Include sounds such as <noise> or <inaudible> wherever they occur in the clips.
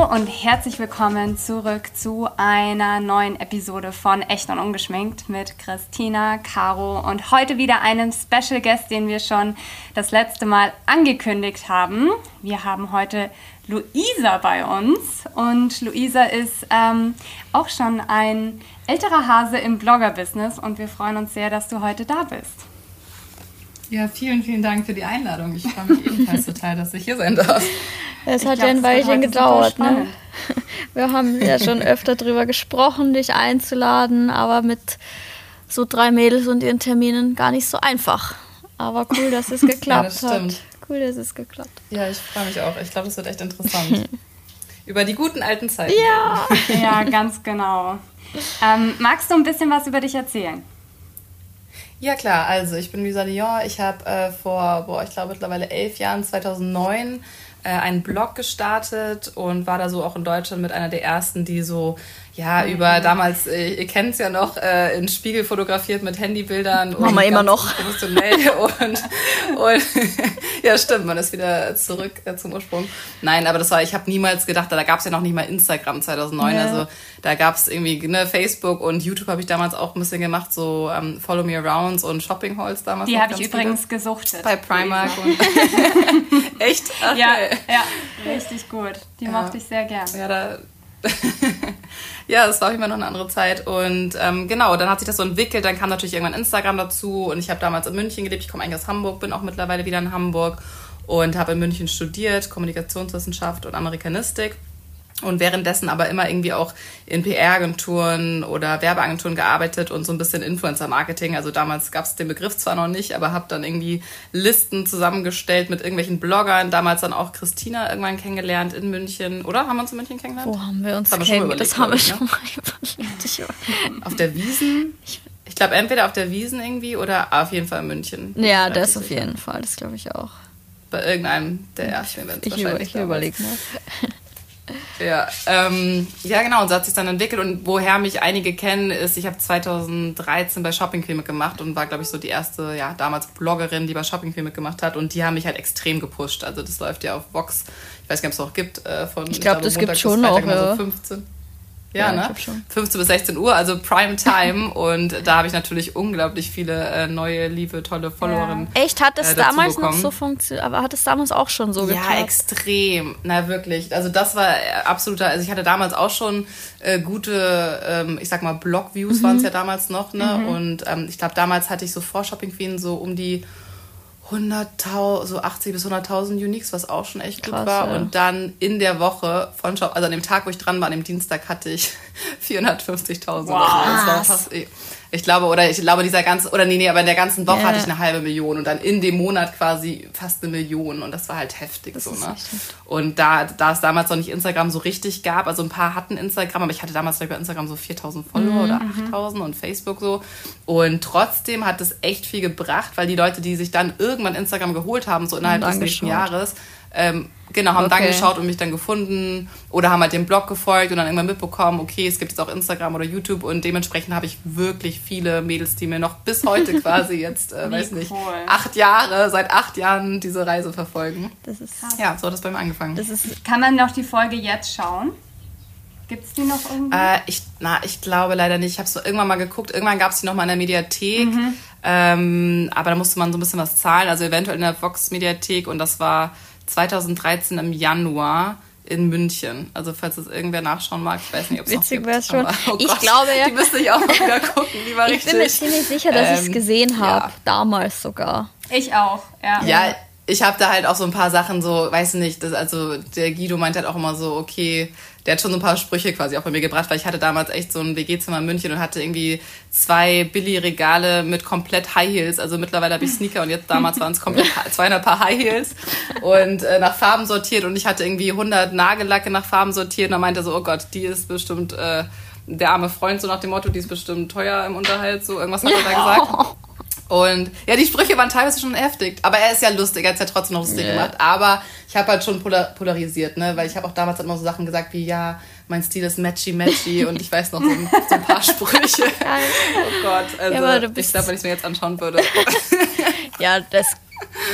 Hallo und herzlich willkommen zurück zu einer neuen Episode von Echt und Ungeschminkt mit Christina, Caro und heute wieder einem Special Guest, den wir schon das letzte Mal angekündigt haben. Wir haben heute Luisa bei uns und Luisa ist ähm, auch schon ein älterer Hase im Blogger-Business und wir freuen uns sehr, dass du heute da bist. Ja, vielen, vielen Dank für die Einladung. Ich freue mich ebenfalls total, dass ich hier sein darf. Es hat ja ein Weilchen gedauert. Ne? <laughs> Wir haben ja schon öfter darüber gesprochen, dich einzuladen, aber mit so drei Mädels und ihren Terminen gar nicht so einfach. Aber cool, dass es <laughs> geklappt ja, das stimmt. hat. Cool, dass es geklappt. Ja, ich freue mich auch. Ich glaube, es wird echt interessant. <laughs> über die guten alten Zeiten. Ja, ja ganz genau. Ähm, magst du ein bisschen was über dich erzählen? Ja klar, also ich bin Lisa Lyon. Ich habe äh, vor, boah, ich glaube mittlerweile elf Jahren, 2009, äh, einen Blog gestartet und war da so auch in Deutschland mit einer der ersten, die so ja, über damals, äh, ihr kennt es ja noch, äh, in Spiegel fotografiert mit Handybildern. Machen wir immer noch. Professionell <laughs> und, und <laughs> ja, stimmt, man ist wieder zurück äh, zum Ursprung. Nein, aber das war, ich habe niemals gedacht, da gab es ja noch nicht mal Instagram 2009, ja. also da gab es irgendwie ne, Facebook und YouTube habe ich damals auch ein bisschen gemacht, so ähm, Follow Me Arounds und Shopping Halls damals. Die habe ich übrigens viele. gesuchtet. Bei Primark. und <laughs> Echt? Ach, ja, ja, richtig gut. Die ja. mochte ich sehr gern. Ja, da <laughs> ja, das war immer noch eine andere Zeit. Und ähm, genau, dann hat sich das so entwickelt. Dann kam natürlich irgendwann Instagram dazu. Und ich habe damals in München gelebt. Ich komme eigentlich aus Hamburg, bin auch mittlerweile wieder in Hamburg und habe in München studiert, Kommunikationswissenschaft und Amerikanistik und währenddessen aber immer irgendwie auch in PR-Agenturen oder Werbeagenturen gearbeitet und so ein bisschen Influencer-Marketing. Also damals gab es den Begriff zwar noch nicht, aber habe dann irgendwie Listen zusammengestellt mit irgendwelchen Bloggern. Damals dann auch Christina irgendwann kennengelernt in München. Oder haben wir uns in München kennengelernt? Wo haben wir uns kennengelernt? Das haben wir schon mal überlegt. <laughs> Auf der Wiesen? Ich glaube, entweder auf der Wiesen irgendwie oder auf jeden Fall in München. Ja, das auf jeden Fall. Das glaube ich auch. Bei irgendeinem der ersten Events ich wahrscheinlich. Ich überlege mal. Ja, ähm, ja genau, und so hat sich dann entwickelt. Und woher mich einige kennen, ist, ich habe 2013 bei Shopping Queen mitgemacht und war, glaube ich, so die erste, ja, damals Bloggerin, die bei Shopping Queen mitgemacht hat. Und die haben mich halt extrem gepusht. Also das läuft ja auf Vox. Ich weiß gar nicht, ob es noch gibt. Äh, von, ich glaube, das gibt schon noch. Ja. So 15. Ja, ja ne? 15 bis 16 Uhr, also Prime Time. <laughs> und da habe ich natürlich unglaublich viele äh, neue, liebe, tolle Followerinnen. Ja. Echt? Hat es äh, damals bekommen. noch so funktioniert? Aber hat es damals auch schon so geklappt? Ja, extrem. Na, wirklich. Also, das war absoluter. Also, ich hatte damals auch schon äh, gute, ähm, ich sag mal, Blog-Views mhm. waren es ja damals noch, ne? Mhm. Und ähm, ich glaube, damals hatte ich so vor Shopping Queen so um die 100.000, so 80 bis 100.000 Uniques, was auch schon echt Krass, gut war. Ja. Und dann in der Woche von Shop, also an dem Tag, wo ich dran war, an dem Dienstag hatte ich <laughs> 450.000. Wow. Ich glaube, oder ich glaube, dieser ganze, oder nee, nee, aber in der ganzen Woche yeah. hatte ich eine halbe Million und dann in dem Monat quasi fast eine Million und das war halt heftig das so, ne? Und da, da es damals noch nicht Instagram so richtig gab, also ein paar hatten Instagram, aber ich hatte damals bei Instagram so 4000 Follower mhm. oder 8000 und Facebook so. Und trotzdem hat es echt viel gebracht, weil die Leute, die sich dann irgendwann Instagram geholt haben, so innerhalb des nächsten Jahres, ähm, genau, haben okay. dann geschaut und mich dann gefunden oder haben halt den Blog gefolgt und dann irgendwann mitbekommen, okay, es gibt jetzt auch Instagram oder YouTube und dementsprechend habe ich wirklich viele Mädels, die mir noch bis heute <laughs> quasi jetzt, äh, weiß nicht, acht Jahre, seit acht Jahren diese Reise verfolgen. Das ist krass. Ja, so hat das bei mir angefangen. Das ist, kann man noch die Folge jetzt schauen? Gibt es die noch irgendwie? Äh, ich, na, ich glaube leider nicht. Ich habe so irgendwann mal geguckt. Irgendwann gab es die noch mal in der Mediathek. Mhm. Ähm, aber da musste man so ein bisschen was zahlen. Also eventuell in der Vox-Mediathek. Und das war 2013 im Januar in München. Also falls es irgendwer nachschauen mag, ich weiß nicht, ob es Witzig wäre es schon. Aber, oh ich Gott, glaube ja. Die müsste ich auch mal wieder gucken. Die war ich richtig. Ich bin mir ziemlich sicher, dass ähm, ich es gesehen habe. Ja. Damals sogar. Ich auch, ja. Ja, ich habe da halt auch so ein paar Sachen so, weiß nicht, das, also der Guido meint halt auch immer so, okay, der hat schon so ein paar Sprüche quasi auch bei mir gebracht, weil ich hatte damals echt so ein WG-Zimmer in München und hatte irgendwie zwei Billy-Regale mit komplett High Heels. Also mittlerweile habe ich Sneaker und jetzt damals waren es komplett <laughs> 200 Paar High Heels und äh, nach Farben sortiert und ich hatte irgendwie 100 Nagellacke nach Farben sortiert und er meinte so, oh Gott, die ist bestimmt äh, der arme Freund, so nach dem Motto, die ist bestimmt teuer im Unterhalt, so irgendwas hat er da gesagt. <laughs> Und ja, die Sprüche waren teilweise schon heftig. Aber er ist ja lustig, er hat es ja trotzdem noch lustig yeah. gemacht. Aber ich habe halt schon polar polarisiert, ne? Weil ich habe auch damals halt immer so Sachen gesagt wie, ja, mein Stil ist matchy matchy und ich weiß noch so ein, so ein paar Sprüche. <laughs> oh Gott, also ja, ich glaube, wenn ich es mir jetzt anschauen würde. ja, das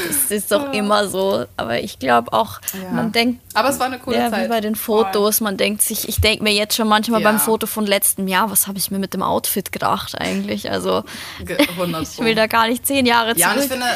Das ist doch immer so. Aber ich glaube auch, ja. man denkt. Aber es war eine coole ja, Zeit. Wie bei den Fotos. Man denkt sich, ich denke mir jetzt schon manchmal ja. beim Foto von letztem Jahr, was habe ich mir mit dem Outfit gedacht eigentlich? Also, <laughs> ich will da gar nicht zehn Jahre zurück. Ja, ich finde,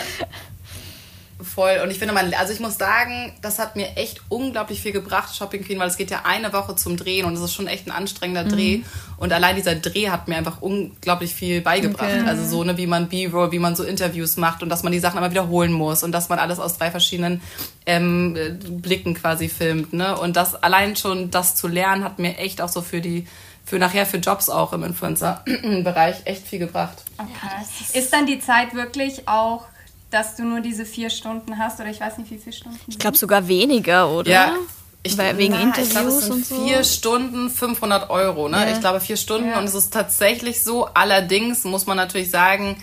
Voll. Und ich finde, man, also ich muss sagen, das hat mir echt unglaublich viel gebracht, Shopping Queen, weil es geht ja eine Woche zum Drehen und es ist schon echt ein anstrengender mhm. Dreh. Und allein dieser Dreh hat mir einfach unglaublich viel beigebracht. Okay. Also so, ne, wie man B-Roll, wie man so Interviews macht und dass man die Sachen immer wiederholen muss und dass man alles aus drei verschiedenen ähm, Blicken quasi filmt, ne? Und das allein schon das zu lernen, hat mir echt auch so für die für nachher für Jobs auch im Influencer-Bereich echt viel gebracht. Okay. Ist dann die Zeit wirklich auch dass du nur diese vier Stunden hast oder ich weiß nicht, wie viele Stunden. Ich glaube sogar weniger, oder? Ja. Ich, Weil, wegen na, Interviews ich glaube, es sind und so. vier Stunden 500 Euro. Ne? Ja. Ich glaube vier Stunden ja. und es ist tatsächlich so. Allerdings muss man natürlich sagen,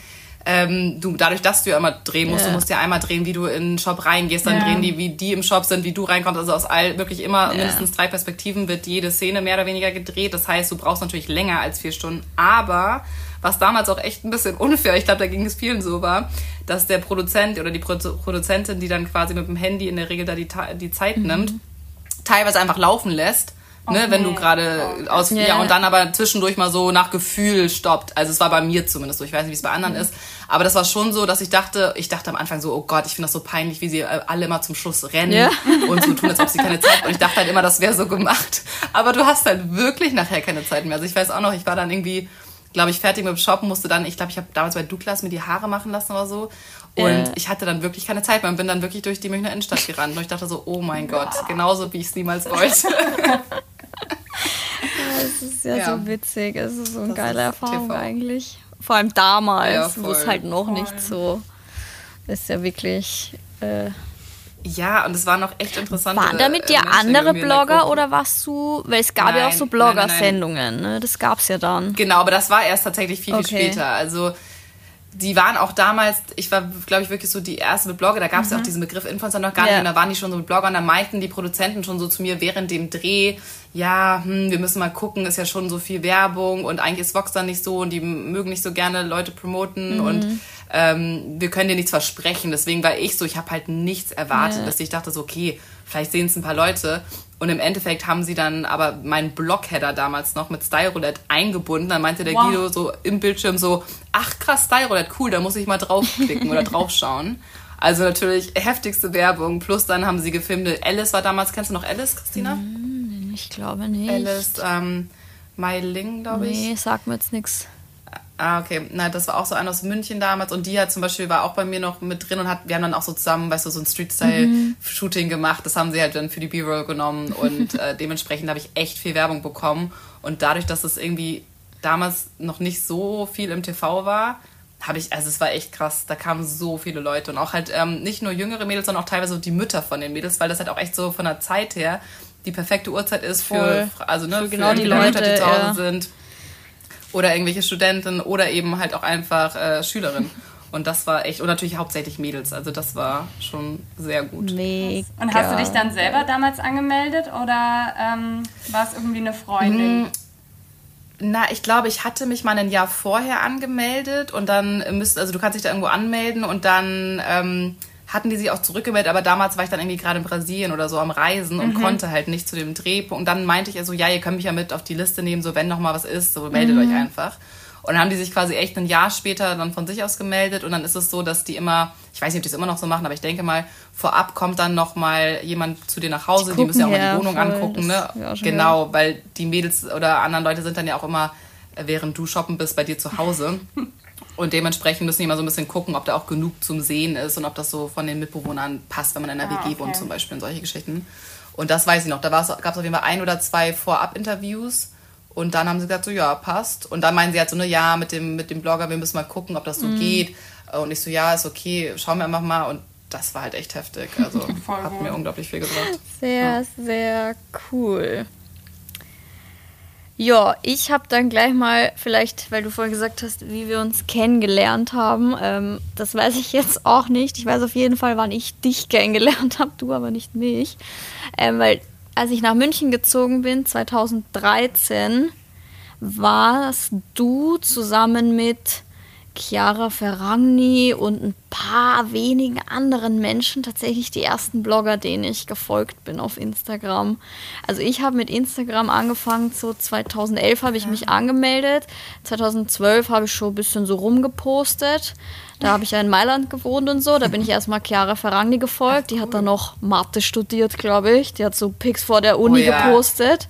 ähm, du, dadurch, dass du ja immer drehen musst, ja. du musst ja einmal drehen, wie du in den Shop reingehst, dann ja. drehen die, wie die im Shop sind, wie du reinkommst. Also aus all wirklich immer ja. mindestens drei Perspektiven wird jede Szene mehr oder weniger gedreht. Das heißt, du brauchst natürlich länger als vier Stunden. Aber was damals auch echt ein bisschen unfair, ich glaube, da ging es vielen so war, dass der Produzent oder die Produzentin, die dann quasi mit dem Handy in der Regel da die, die Zeit mhm. nimmt, teilweise einfach laufen lässt. Ne, okay. wenn du gerade oh. aus yeah. ja und dann aber zwischendurch mal so nach Gefühl stoppt. Also es war bei mir zumindest so. Ich weiß nicht, wie es bei anderen mhm. ist, aber das war schon so, dass ich dachte, ich dachte am Anfang so, oh Gott, ich finde das so peinlich, wie sie äh, alle immer zum Schluss rennen yeah. <laughs> und so tun, als ob sie keine Zeit. Und ich dachte halt immer, das wäre so gemacht. Aber du hast halt wirklich nachher keine Zeit mehr. Also ich weiß auch noch, ich war dann irgendwie glaube ich, fertig mit dem Shoppen, musste dann, ich glaube, ich habe damals bei Douglas mir die Haare machen lassen oder so. Und äh. ich hatte dann wirklich keine Zeit mehr und bin dann wirklich durch die Münchner Innenstadt gerannt. Und ich dachte so, oh mein Gott, genauso wie ich es niemals <laughs> wollte. <laughs> Es ist ja, ja, so witzig. Es ist so eine das geile Erfahrung TV. eigentlich. Vor allem damals, ja, wo es halt noch voll. nicht so ist ja wirklich. Äh, ja, und es waren noch echt interessante. Waren da mit dir äh, andere Blogger oder warst du, weil es gab nein, ja auch so Blogger-Sendungen, ne? das gab es ja dann. Genau, aber das war erst tatsächlich viel, viel okay. später. Also die waren auch damals, ich war, glaube ich, wirklich so die erste mit Blogger, da gab es mhm. ja auch diesen Begriff Influencer noch gar ja. nicht und da waren die schon so mit Blogger und da meinten die Produzenten schon so zu mir während dem Dreh, ja, hm, wir müssen mal gucken, ist ja schon so viel Werbung und eigentlich ist Vox dann nicht so und die mögen nicht so gerne Leute promoten mhm. und ähm, wir können dir nichts versprechen. Deswegen war ich so, ich habe halt nichts erwartet, ja. dass ich dachte so, okay, vielleicht sehen es ein paar Leute. Und im Endeffekt haben sie dann aber meinen Blockheader damals noch mit Style Roulette eingebunden. Dann meinte der wow. Guido so im Bildschirm so, ach krass, Style Roulette, cool, da muss ich mal draufklicken oder <laughs> draufschauen. Also natürlich heftigste Werbung. Plus dann haben sie gefilmt. Alice war damals, kennst du noch Alice, Christina? Hm, ich glaube nicht. Alice, ähm, Mai Ling, glaube ich. Nee, sag mir jetzt nichts. Ah, okay. Na, das war auch so eine aus München damals und die hat zum Beispiel war auch bei mir noch mit drin und hat, wir haben dann auch so zusammen, weißt du, so ein Street-Style-Shooting mhm. gemacht. Das haben sie halt dann für die B-Roll genommen und äh, <laughs> dementsprechend habe ich echt viel Werbung bekommen. Und dadurch, dass es irgendwie damals noch nicht so viel im TV war, habe ich, also es war echt krass, da kamen so viele Leute und auch halt ähm, nicht nur jüngere Mädels, sondern auch teilweise die Mütter von den Mädels, weil das halt auch echt so von der Zeit her die perfekte Uhrzeit ist für, also ne, für genau die Leute, die zu Hause ja. sind oder irgendwelche Studenten oder eben halt auch einfach äh, Schülerinnen. <laughs> Und das war echt, und natürlich hauptsächlich Mädels, also das war schon sehr gut. Mega. Und hast du dich dann selber damals angemeldet oder ähm, war es irgendwie eine Freundin? Hm, na, ich glaube, ich hatte mich mal ein Jahr vorher angemeldet und dann müsst, also du kannst dich da irgendwo anmelden und dann ähm, hatten die sich auch zurückgemeldet, aber damals war ich dann irgendwie gerade in Brasilien oder so am Reisen und mhm. konnte halt nicht zu dem Drehpunkt. Und dann meinte ich so, ja, ihr könnt mich ja mit auf die Liste nehmen, so wenn noch mal was ist, so meldet mhm. euch einfach. Und dann haben die sich quasi echt ein Jahr später dann von sich aus gemeldet und dann ist es so, dass die immer, ich weiß nicht, ob die es immer noch so machen, aber ich denke mal, vorab kommt dann noch mal jemand zu dir nach Hause, die, die müssen ja auch mal die Wohnung voll, angucken, ne? Genau, gehört. weil die Mädels oder anderen Leute sind dann ja auch immer, während du shoppen bist, bei dir zu Hause. <laughs> Und dementsprechend müssen die immer so ein bisschen gucken, ob da auch genug zum Sehen ist und ob das so von den Mitbewohnern passt, wenn man in einer ah, WG okay. wohnt zum Beispiel und solche Geschichten. Und das weiß ich noch. Da gab es auf jeden Fall ein oder zwei Vorab-Interviews. Und dann haben sie gesagt, so ja, passt. Und dann meinen sie halt so, ne, ja, mit dem, mit dem Blogger, wir müssen mal gucken, ob das so mhm. geht. Und ich so, ja, ist okay, schauen wir einfach mal. Und das war halt echt heftig. Also <laughs> hat mir unglaublich viel gebracht. Sehr, ja. sehr cool. Ja, ich habe dann gleich mal, vielleicht, weil du vorhin gesagt hast, wie wir uns kennengelernt haben. Ähm, das weiß ich jetzt auch nicht. Ich weiß auf jeden Fall, wann ich dich kennengelernt habe, du aber nicht mich. Ähm, weil als ich nach München gezogen bin, 2013, warst du zusammen mit Chiara Ferragni und ein paar wenigen anderen Menschen tatsächlich die ersten Blogger, denen ich gefolgt bin auf Instagram. Also ich habe mit Instagram angefangen, so 2011 habe ich ja. mich angemeldet, 2012 habe ich schon ein bisschen so rumgepostet. Da habe ich ja in Mailand gewohnt und so. Da bin ich erstmal Chiara Ferragni gefolgt. Die hat dann noch Mathe studiert, glaube ich. Die hat so Pics vor der Uni oh, ja. gepostet.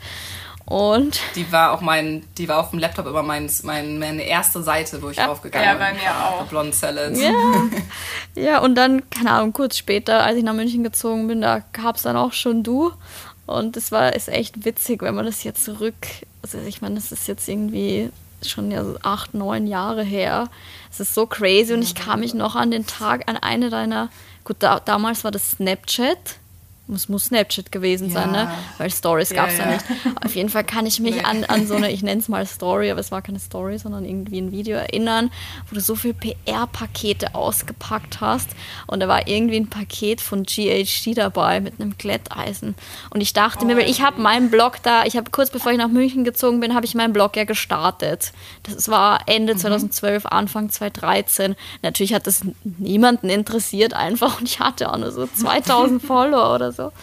Und die war auch mein, die war auf dem Laptop immer mein, mein, meine erste Seite, wo ich ja. draufgegangen bin. Ja, bei mir auch. Blond Salad. Ja. <laughs> ja, und dann, keine Ahnung, kurz später, als ich nach München gezogen bin, da gab es dann auch schon du. Und es war ist echt witzig, wenn man das jetzt zurück, also ich meine, das ist jetzt irgendwie schon ja so acht, neun Jahre her. Es ist so crazy und ich kann mich noch an den Tag, an eine deiner, gut, da, damals war das Snapchat es muss Snapchat gewesen ja. sein, ne? Weil Stories gab es ja, ja, nicht. Auf jeden Fall kann ich mich nee. an, an so eine, ich <laughs> nenne es mal Story, aber es war keine Story, sondern irgendwie ein Video erinnern, wo du so viele PR-Pakete ausgepackt hast. Und da war irgendwie ein Paket von GHD dabei mit einem Glätteisen. Und ich dachte oh, mir, weil ich habe meinen Blog da, ich habe kurz bevor ich nach München gezogen bin, habe ich meinen Blog ja gestartet. Das war Ende mhm. 2012, Anfang 2013. Natürlich hat das niemanden interessiert einfach und ich hatte auch nur so 2000 <laughs> Follower oder so so.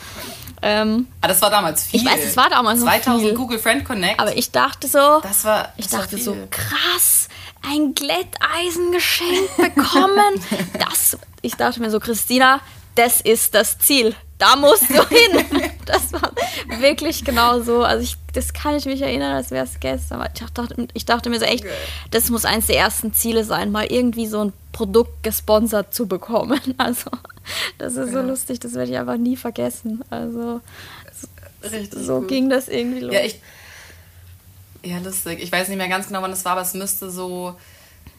Ähm, ah, das war damals viel. Ich weiß, es war damals 2000 viel. Google Friend Connect. Aber ich dachte so, das war, das ich dachte so, krass, ein Glätteisen geschenkt bekommen. <laughs> das, ich dachte mir so, Christina, das ist das Ziel. Da musst du hin. <laughs> Das war wirklich genau so. Also ich, das kann ich mich erinnern, als wäre es gestern. Ich dachte, ich dachte mir so echt, das muss eines der ersten Ziele sein, mal irgendwie so ein Produkt gesponsert zu bekommen. <laughs> Also das ist so ja. lustig, das werde ich einfach nie vergessen. Also Richtig so gut. ging das irgendwie los. Ja, ich, ja, lustig. Ich weiß nicht mehr ganz genau, wann das war, aber es müsste so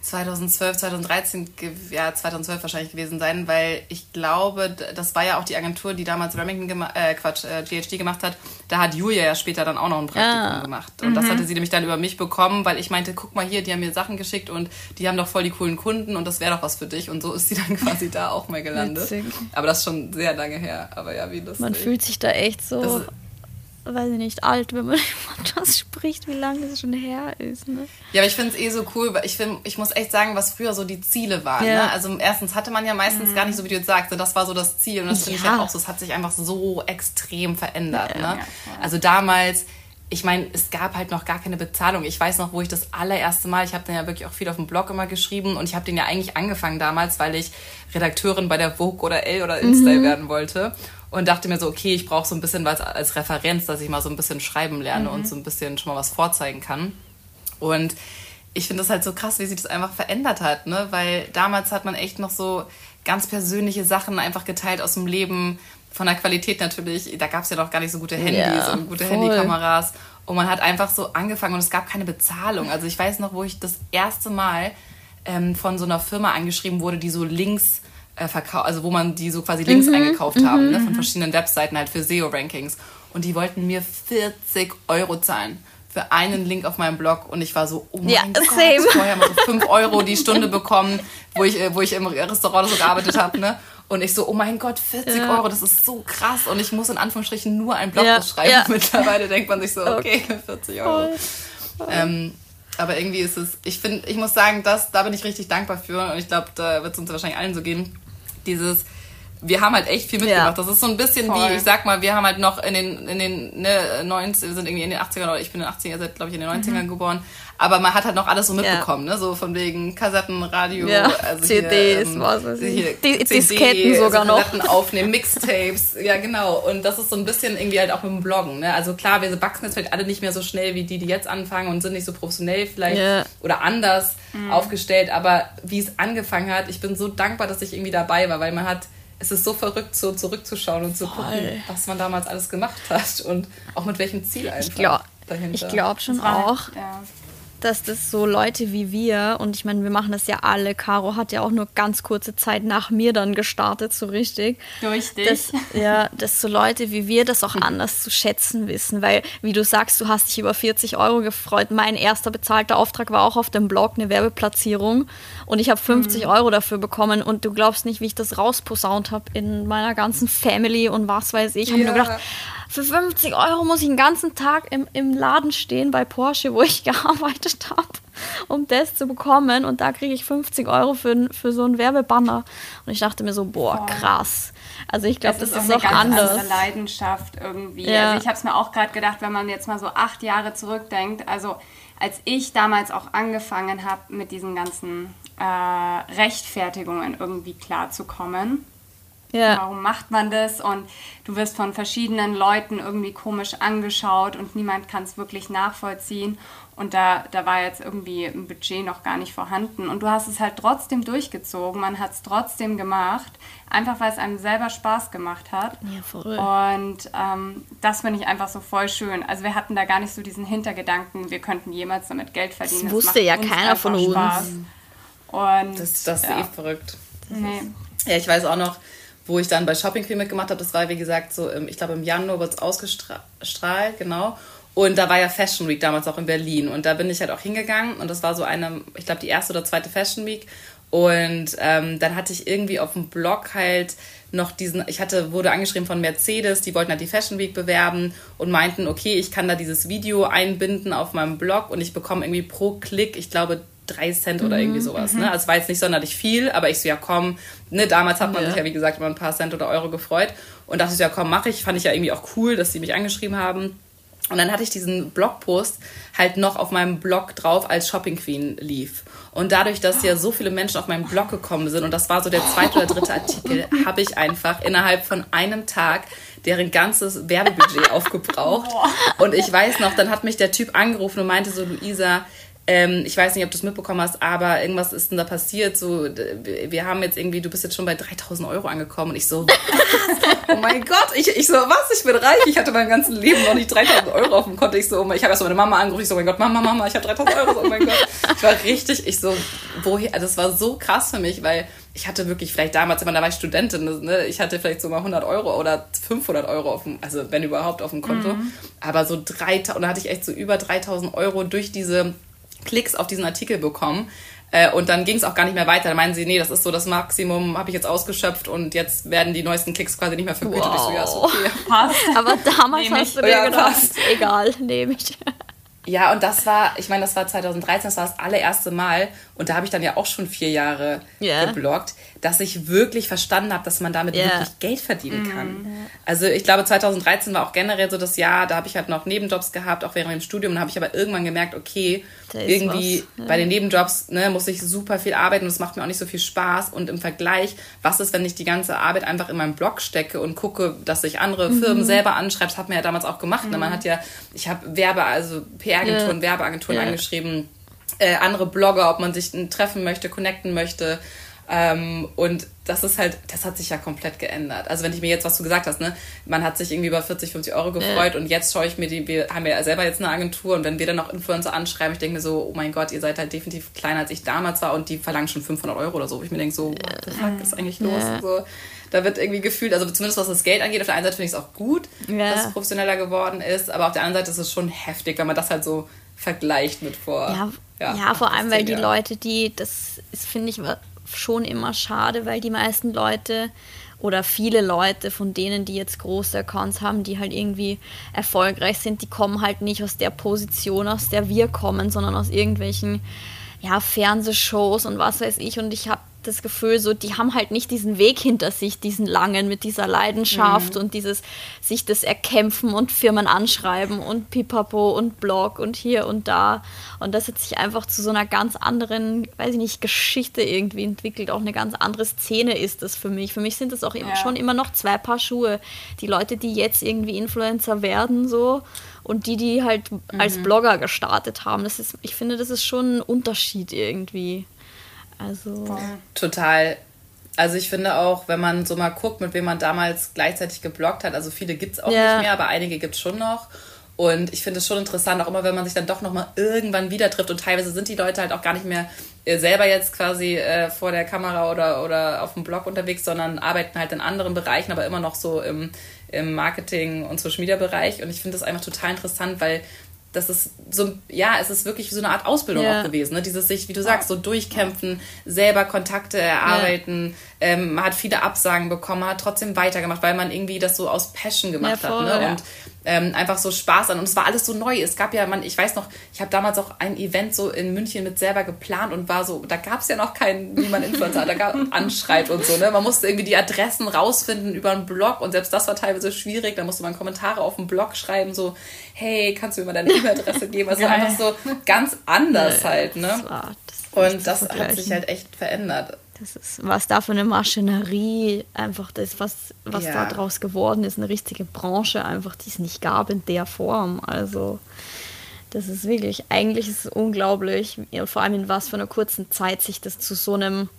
2012, 2013, ja 2012 wahrscheinlich gewesen sein, weil ich glaube, das war ja auch die Agentur, die damals Remington, äh, Quatsch, äh, GHD gemacht hat. Da hat Julia ja später dann auch noch ein Praktikum ah. gemacht. Und mhm. das hatte sie nämlich dann über mich bekommen, weil ich meinte, guck mal hier, die haben mir Sachen geschickt und die haben doch voll die coolen Kunden und das wäre doch was für dich. Und so ist sie dann <laughs> quasi da auch mal gelandet. Witzig. Aber das ist schon sehr lange her. Aber ja, wie lustig. Man fühlt sich da echt so weiß ich nicht, alt, wenn man <laughs> das spricht, wie lange das schon her ist. Ne? Ja, aber ich finde es eh so cool, weil ich finde, ich muss echt sagen, was früher so die Ziele waren. Ja. Ne? Also erstens hatte man ja meistens mhm. gar nicht so, wie du jetzt sagst, das war so das Ziel und das finde ich halt auch so, es hat sich einfach so extrem verändert. Ja, ne? Also damals ich meine, es gab halt noch gar keine Bezahlung. Ich weiß noch, wo ich das allererste Mal, ich habe dann ja wirklich auch viel auf dem Blog immer geschrieben und ich habe den ja eigentlich angefangen damals, weil ich Redakteurin bei der Vogue oder L oder InStyle mhm. werden wollte und dachte mir so, okay, ich brauche so ein bisschen was als Referenz, dass ich mal so ein bisschen schreiben lerne mhm. und so ein bisschen schon mal was vorzeigen kann. Und ich finde das halt so krass, wie sich das einfach verändert hat, ne? Weil damals hat man echt noch so ganz persönliche Sachen einfach geteilt aus dem Leben, von der Qualität natürlich. Da gab es ja noch gar nicht so gute Handys ja, und gute voll. Handykameras. Und man hat einfach so angefangen und es gab keine Bezahlung. Also ich weiß noch, wo ich das erste Mal ähm, von so einer Firma angeschrieben wurde, die so Links äh, verkauft, also wo man die so quasi Links mhm, eingekauft mhm, haben, ne, von mhm. verschiedenen Webseiten halt für SEO-Rankings. Und die wollten mir 40 Euro zahlen für einen Link auf meinem Blog und ich war so, oh mein ja, Gott, same. vorher mal so 5 <laughs> Euro die Stunde bekommen, wo ich, äh, wo ich im Restaurant so gearbeitet habe, ne? Und ich so, oh mein Gott, 40 ja. Euro, das ist so krass. Und ich muss in Anführungsstrichen nur einen Blog ja. schreiben. Ja. <laughs> Mittlerweile denkt man sich so, okay, 40 Euro. Ähm, aber irgendwie ist es, ich finde, ich muss sagen, das, da bin ich richtig dankbar für. Und ich glaube, da wird es uns wahrscheinlich allen so gehen dieses wir haben halt echt viel mitgemacht. Ja. Das ist so ein bisschen Voll. wie, ich sag mal, wir haben halt noch in den, in den ne, 90, wir sind irgendwie in den 80ern oder ich bin in den 80ern, ihr seid glaube ich in den 90ern mhm. geboren. Aber man hat halt noch alles so mitbekommen, ja. ne? So von wegen Kassetten, Radio, ja. also CDs, hier, ähm, was weiß ich. Hier, Die, CD, Disketten sogar noch. aufnehmen, Mixtapes, ja genau. Und das ist so ein bisschen irgendwie halt auch mit dem Bloggen, ne? Also klar, wir wachsen jetzt vielleicht alle nicht mehr so schnell wie die, die jetzt anfangen und sind nicht so professionell vielleicht ja. oder anders mhm. aufgestellt. Aber wie es angefangen hat, ich bin so dankbar, dass ich irgendwie dabei war, weil man hat es ist so verrückt, so zurückzuschauen und zu Voll. gucken, was man damals alles gemacht hat und auch mit welchem Ziel einfach ich glaub, dahinter. Ich glaube schon auch. Ja dass das so Leute wie wir, und ich meine, wir machen das ja alle, Caro hat ja auch nur ganz kurze Zeit nach mir dann gestartet, so richtig. Richtig. Dass, ja, dass so Leute wie wir das auch anders zu schätzen wissen, weil, wie du sagst, du hast dich über 40 Euro gefreut. Mein erster bezahlter Auftrag war auch auf dem Blog eine Werbeplatzierung und ich habe 50 mhm. Euro dafür bekommen und du glaubst nicht, wie ich das rausposaunt habe in meiner ganzen Family und was weiß ich. Ich habe ja. mir nur gedacht, für 50 Euro muss ich den ganzen Tag im, im Laden stehen bei Porsche, wo ich <laughs> gearbeitet habe. um das zu bekommen und da kriege ich 50 Euro für, für so einen Werbebanner. Und ich dachte mir so, boah, krass. Also ich glaube, das, das, ist, ist auch anders. Andere Leidenschaft irgendwie. Ja. Also ich habe es mir auch gerade gedacht, wenn man jetzt mal so acht Jahre zurückdenkt, also als ich damals auch angefangen habe, mit diesen ganzen äh, Rechtfertigungen irgendwie klarzukommen, ja. Warum macht man das? Und du wirst von verschiedenen Leuten irgendwie komisch angeschaut und niemand kann es wirklich nachvollziehen. Und da, da war jetzt irgendwie ein Budget noch gar nicht vorhanden. Und du hast es halt trotzdem durchgezogen. Man hat es trotzdem gemacht. Einfach weil es einem selber Spaß gemacht hat. Ja, voll. Und ähm, das finde ich einfach so voll schön. Also wir hatten da gar nicht so diesen Hintergedanken, wir könnten jemals damit Geld verdienen. Das, das wusste ja keiner von uns. Spaß. Und, das, das ist ja. eh verrückt. Nee. Ja, ich weiß auch noch, wo ich dann bei Shopping Queen mitgemacht habe. Das war, wie gesagt, so, im, ich glaube, im Januar wird es ausgestrahlt, genau. Und da war ja Fashion Week damals auch in Berlin. Und da bin ich halt auch hingegangen. Und das war so eine, ich glaube, die erste oder zweite Fashion Week. Und ähm, dann hatte ich irgendwie auf dem Blog halt noch diesen, ich hatte, wurde angeschrieben von Mercedes, die wollten halt die Fashion Week bewerben und meinten, okay, ich kann da dieses Video einbinden auf meinem Blog und ich bekomme irgendwie pro Klick, ich glaube, drei Cent oder irgendwie mhm, sowas. Ne? Mhm. Also es war jetzt nicht sonderlich viel, aber ich so, ja komm, ne, damals hat man ja. sich ja wie gesagt über ein paar Cent oder Euro gefreut und dachte so, ja komm, mache ich. Fand ich ja irgendwie auch cool, dass sie mich angeschrieben haben. Und dann hatte ich diesen Blogpost halt noch auf meinem Blog drauf, als Shopping Queen lief. Und dadurch, dass ja so viele Menschen auf meinen Blog gekommen sind, und das war so der zweite oder dritte Artikel, <laughs> habe ich einfach innerhalb von einem Tag deren ganzes Werbebudget aufgebraucht. Und ich weiß noch, dann hat mich der Typ angerufen und meinte so, Luisa, ähm, ich weiß nicht, ob du es mitbekommen hast, aber irgendwas ist denn da passiert. So, wir haben jetzt irgendwie, du bist jetzt schon bei 3000 Euro angekommen. Und ich so, <laughs> was? oh mein Gott, ich, ich so, was? Ich bin reich. Ich hatte mein ganzes Leben noch nicht 3000 Euro auf dem Konto. Ich so, ich habe erst meine Mama angerufen. Ich so, oh mein Gott, Mama, Mama, ich habe 3000 Euro. Oh mein Gott. Ich war richtig, ich so, woher? Das war so krass für mich, weil ich hatte wirklich vielleicht damals, immer, da war ich Studentin, ne? ich hatte vielleicht so mal 100 Euro oder 500 Euro auf dem, also wenn überhaupt auf dem Konto. Mhm. Aber so 3000, und da hatte ich echt so über 3000 Euro durch diese Klicks auf diesen Artikel bekommen. Äh, und dann ging es auch gar nicht mehr weiter. Da meinen sie, nee, das ist so das Maximum, habe ich jetzt ausgeschöpft und jetzt werden die neuesten Klicks quasi nicht mehr vergütet. Wow. Ich so, ja, ist okay. Passt. <laughs> Aber damals hast du dir ja, gedacht, passt. egal, nehme ich. Ja, und das war, ich meine, das war 2013, das war das allererste Mal, und da habe ich dann ja auch schon vier Jahre yeah. gebloggt, dass ich wirklich verstanden habe, dass man damit yeah. wirklich Geld verdienen kann. Mm. Also ich glaube, 2013 war auch generell so das Jahr, da habe ich halt noch Nebenjobs gehabt, auch während dem Studium, und habe ich aber irgendwann gemerkt, okay, irgendwie ja. bei den Nebenjobs ne, muss ich super viel arbeiten und es macht mir auch nicht so viel Spaß. Und im Vergleich, was ist, wenn ich die ganze Arbeit einfach in meinem Blog stecke und gucke, dass ich andere mhm. Firmen selber anschreibe? Das hat man ja damals auch gemacht. Mhm. Ne? Man hat ja, ich habe Werbe, also PR-Agenturen, ja. Werbeagenturen ja. angeschrieben, äh, andere Blogger, ob man sich treffen möchte, connecten möchte. Ähm, und das ist halt, das hat sich ja komplett geändert. Also wenn ich mir jetzt, was du gesagt hast, ne, man hat sich irgendwie über 40, 50 Euro gefreut ja. und jetzt schaue ich mir die, wir haben ja selber jetzt eine Agentur und wenn wir dann noch Influencer anschreiben, ich denke mir so, oh mein Gott, ihr seid halt definitiv kleiner als ich damals war und die verlangen schon 500 Euro oder so. Ich mir denke so, what the fuck ist eigentlich los? Ja. So, da wird irgendwie gefühlt, also zumindest was das Geld angeht, auf der einen Seite finde ich es auch gut, ja. dass es professioneller geworden ist, aber auf der anderen Seite ist es schon heftig, wenn man das halt so vergleicht mit vor. Ja, ja, ja vor allem, weil die Leute, die, das ist, finde ich, schon immer schade, weil die meisten Leute oder viele Leute von denen, die jetzt große Accounts haben, die halt irgendwie erfolgreich sind, die kommen halt nicht aus der Position, aus der wir kommen, sondern aus irgendwelchen ja, Fernsehshows und was weiß ich. Und ich habe das Gefühl, so, die haben halt nicht diesen Weg hinter sich, diesen langen, mit dieser Leidenschaft mhm. und dieses sich das erkämpfen und Firmen anschreiben und Pipapo und Blog und hier und da. Und das hat sich einfach zu so einer ganz anderen, weiß ich nicht, Geschichte irgendwie entwickelt. Auch eine ganz andere Szene ist das für mich. Für mich sind das auch ja. schon immer noch zwei Paar Schuhe. Die Leute, die jetzt irgendwie Influencer werden, so und die, die halt mhm. als Blogger gestartet haben. Das ist, ich finde, das ist schon ein Unterschied irgendwie. Also. Total. Also ich finde auch, wenn man so mal guckt, mit wem man damals gleichzeitig gebloggt hat, also viele gibt es auch ja. nicht mehr, aber einige gibt es schon noch. Und ich finde es schon interessant, auch immer wenn man sich dann doch nochmal irgendwann wieder trifft. Und teilweise sind die Leute halt auch gar nicht mehr äh, selber jetzt quasi äh, vor der Kamera oder, oder auf dem Blog unterwegs, sondern arbeiten halt in anderen Bereichen, aber immer noch so im, im Marketing- und Social-Media-Bereich. Und ich finde das einfach total interessant, weil das ist so, ja, es ist wirklich so eine Art Ausbildung ja. auch gewesen. Ne? Dieses sich, wie du sagst, so durchkämpfen, selber Kontakte erarbeiten. Ja. Ähm, man hat viele Absagen bekommen, hat trotzdem weitergemacht, weil man irgendwie das so aus Passion gemacht ja, voll, hat. Ne? Und ähm, einfach so Spaß an. Und es war alles so neu. Es gab ja, man, ich weiß noch, ich habe damals auch ein Event so in München mit selber geplant und war so, da gab es ja noch keinen, wie man Influencer da gab <laughs> anschreibt und so. Ne? Man musste irgendwie die Adressen rausfinden über einen Blog und selbst das war teilweise schwierig. Da musste man Kommentare auf dem Blog schreiben, so, hey, kannst du mir mal deine E-Mail-Adresse geben? Also <laughs> einfach so ganz anders halt. Ne? Das war, das und das hat sich halt echt verändert. Das ist, was da für eine Maschinerie einfach das, was, was ja. daraus geworden ist, eine richtige Branche einfach, die es nicht gab in der Form. Also das ist wirklich, eigentlich ist es unglaublich, vor allem in was für einer kurzen Zeit sich das zu so einem,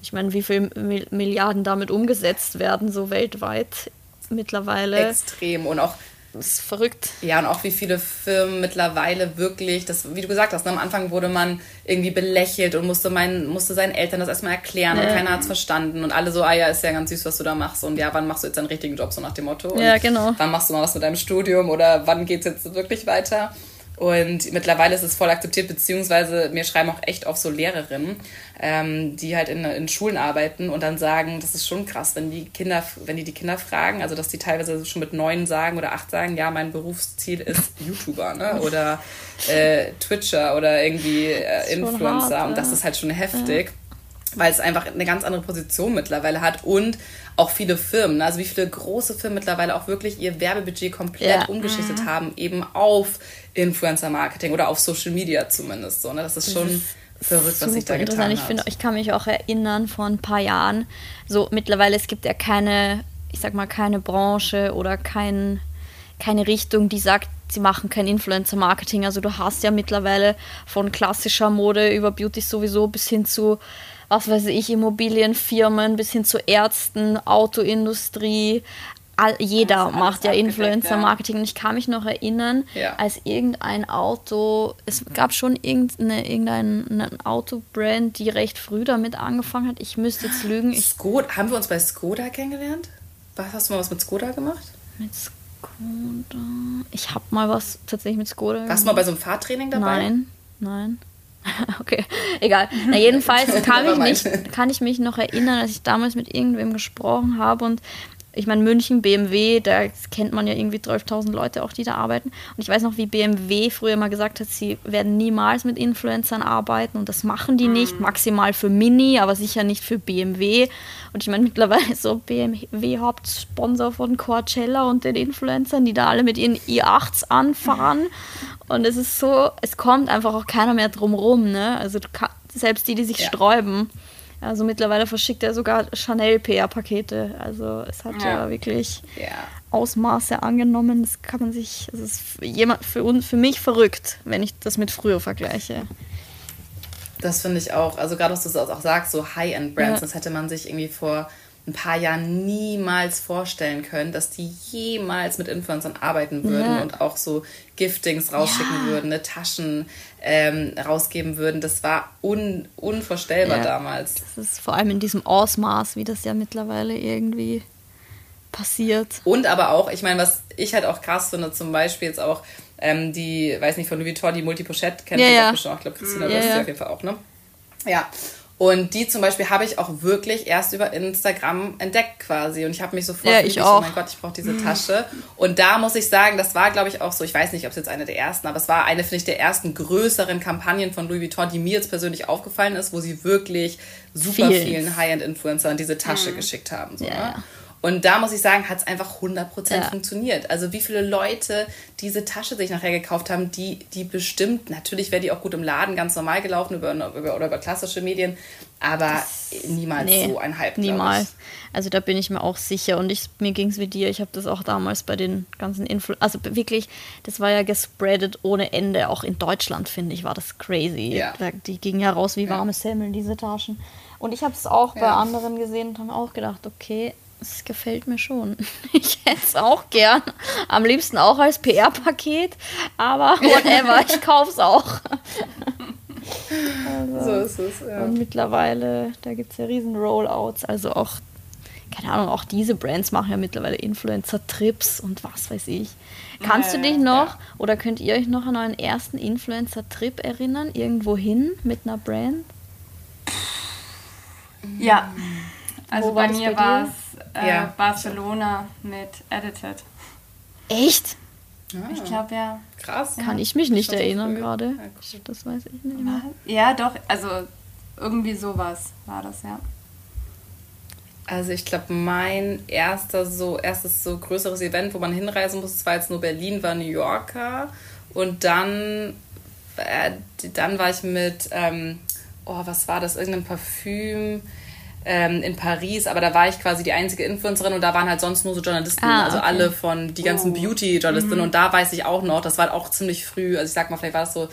ich meine, wie viele Milliarden damit umgesetzt werden, so weltweit mittlerweile. Extrem und auch ist verrückt. Ja, und auch wie viele Firmen mittlerweile wirklich, das, wie du gesagt hast, ne, am Anfang wurde man irgendwie belächelt und musste, mein, musste seinen Eltern das erstmal erklären und keiner hat es verstanden. Und alle so, ah ja, ist ja ganz süß, was du da machst. Und ja, wann machst du jetzt deinen richtigen Job, so nach dem Motto? Und ja, genau. Wann machst du mal was mit deinem Studium oder wann geht es jetzt wirklich weiter? Und mittlerweile ist es voll akzeptiert, beziehungsweise mir schreiben auch echt auf so Lehrerinnen, ähm, die halt in, in Schulen arbeiten und dann sagen, das ist schon krass, wenn die Kinder, wenn die die Kinder fragen, also dass die teilweise schon mit neun sagen oder acht sagen, ja, mein Berufsziel ist YouTuber, ne? Oder äh, Twitcher oder irgendwie äh, Influencer. Hart, und das ist halt schon heftig. Ja weil es einfach eine ganz andere Position mittlerweile hat und auch viele Firmen, ne? also wie viele große Firmen mittlerweile auch wirklich ihr Werbebudget komplett ja. umgeschichtet mhm. haben, eben auf Influencer-Marketing oder auf Social Media zumindest. So, ne? Das ist schon das ist verrückt, was sich da getan hat. Ich, find, ich kann mich auch erinnern vor ein paar Jahren, so mittlerweile, es gibt ja keine, ich sag mal, keine Branche oder kein, keine Richtung, die sagt, sie machen kein Influencer-Marketing. Also du hast ja mittlerweile von klassischer Mode über Beauty sowieso bis hin zu was weiß ich, Immobilienfirmen bis hin zu Ärzten, Autoindustrie. All, jeder ja, macht ja Influencer-Marketing. Und ich kann mich noch erinnern, ja. als irgendein Auto, es gab schon irgendeine, irgendein Autobrand, die recht früh damit angefangen hat. Ich müsste jetzt lügen. Skoda, haben wir uns bei Skoda kennengelernt? Hast du mal was mit Skoda gemacht? Mit Skoda? Ich habe mal was tatsächlich mit Skoda gemacht. Warst du mal bei so einem Fahrtraining dabei? Nein, nein. <laughs> okay, egal. Na, jedenfalls <laughs> kann ich, nicht, kann ich mich noch erinnern, als ich damals mit irgendwem gesprochen habe und ich meine, München, BMW, da kennt man ja irgendwie 12.000 Leute auch, die da arbeiten. Und ich weiß noch, wie BMW früher mal gesagt hat, sie werden niemals mit Influencern arbeiten und das machen die nicht, mhm. maximal für Mini, aber sicher nicht für BMW. Und ich meine, mittlerweile so BMW Hauptsponsor von Coachella und den Influencern, die da alle mit ihren i8s anfahren. Und es ist so, es kommt einfach auch keiner mehr drum rum, ne? Also selbst die, die sich ja. sträuben. Also mittlerweile verschickt er sogar Chanel PR-Pakete. Also es hat ja, ja wirklich ja. Ausmaße angenommen. Das kann man sich, es ist für, jemand, für, für mich verrückt, wenn ich das mit früher vergleiche. Das finde ich auch. Also gerade was du auch sagst, so High-End-Brands, ja. das hätte man sich irgendwie vor ein paar Jahren niemals vorstellen können, dass die jemals mit Influencern arbeiten würden und auch so Giftings rausschicken würden, eine Taschen ähm, rausgeben würden. Das war un unvorstellbar ja. damals. Das ist vor allem in diesem Ausmaß, wie das ja mittlerweile irgendwie passiert. Und aber auch, ich meine, was ich halt auch krass finde, zum Beispiel jetzt auch ähm, die, weiß nicht, von Louis Vuitton, die Multipochette kennt ja, ja. bestimmt auch, ich glaube, Christina, ja, du ja. auf jeden Fall auch, ne? Ja. Und die zum Beispiel habe ich auch wirklich erst über Instagram entdeckt quasi. Und ich habe mich sofort ja, ich auch. oh mein Gott, ich brauche diese. Tasche. Und da muss ich sagen, das war, glaube ich, auch so, ich weiß nicht, ob es jetzt eine der ersten, aber es war eine, finde ich, der ersten größeren Kampagnen von Louis Vuitton, die mir jetzt persönlich aufgefallen ist, wo sie wirklich super Viel. vielen High-End-Influencern diese Tasche mhm. geschickt haben. So, ja. ne? Und da muss ich sagen, hat es einfach 100% ja. funktioniert. Also wie viele Leute diese Tasche sich nachher gekauft haben, die, die bestimmt, natürlich wäre die auch gut im Laden ganz normal gelaufen über, über, oder über klassische Medien, aber das, niemals nee, so ein Hype. Niemals. Also da bin ich mir auch sicher. Und ich, mir ging es wie dir, ich habe das auch damals bei den ganzen Influ... Also wirklich, das war ja gespreadet ohne Ende. Auch in Deutschland, finde ich, war das crazy. Ja. Die gingen ja raus wie warme ja. Semmeln, diese Taschen. Und ich habe es auch bei anderen gesehen und habe auch gedacht, okay, es gefällt mir schon. <laughs> Ich hätte es auch gern. Am liebsten auch als PR-Paket. Aber <laughs> whatever, ich kaufe es auch. Also, so ist es, ja. Und mittlerweile, da gibt es ja riesen Rollouts. Also auch, keine Ahnung, auch diese Brands machen ja mittlerweile Influencer-Trips und was weiß ich. Kannst ja, du dich noch ja. oder könnt ihr euch noch an euren ersten Influencer-Trip erinnern? Irgendwo hin mit einer Brand? Ja. Also bei mir war es äh, ja. Barcelona mit Edited. Echt? Ah. Ich glaube ja. Krass. Kann ich mich nicht erinnern gerade. Ja, das weiß ich nicht mehr. Ja, doch, also irgendwie sowas war das, ja. Also ich glaube, mein erster so erstes so größeres Event, wo man hinreisen muss, war jetzt nur Berlin, war New Yorker. Und dann, äh, dann war ich mit, ähm, oh, was war das, irgendein Parfüm ähm, in Paris, aber da war ich quasi die einzige Influencerin und da waren halt sonst nur so Journalisten, ah, also alle von die ganzen oh. Beauty-Journalistinnen mhm. und da weiß ich auch noch, das war auch ziemlich früh, also ich sag mal, vielleicht war das so,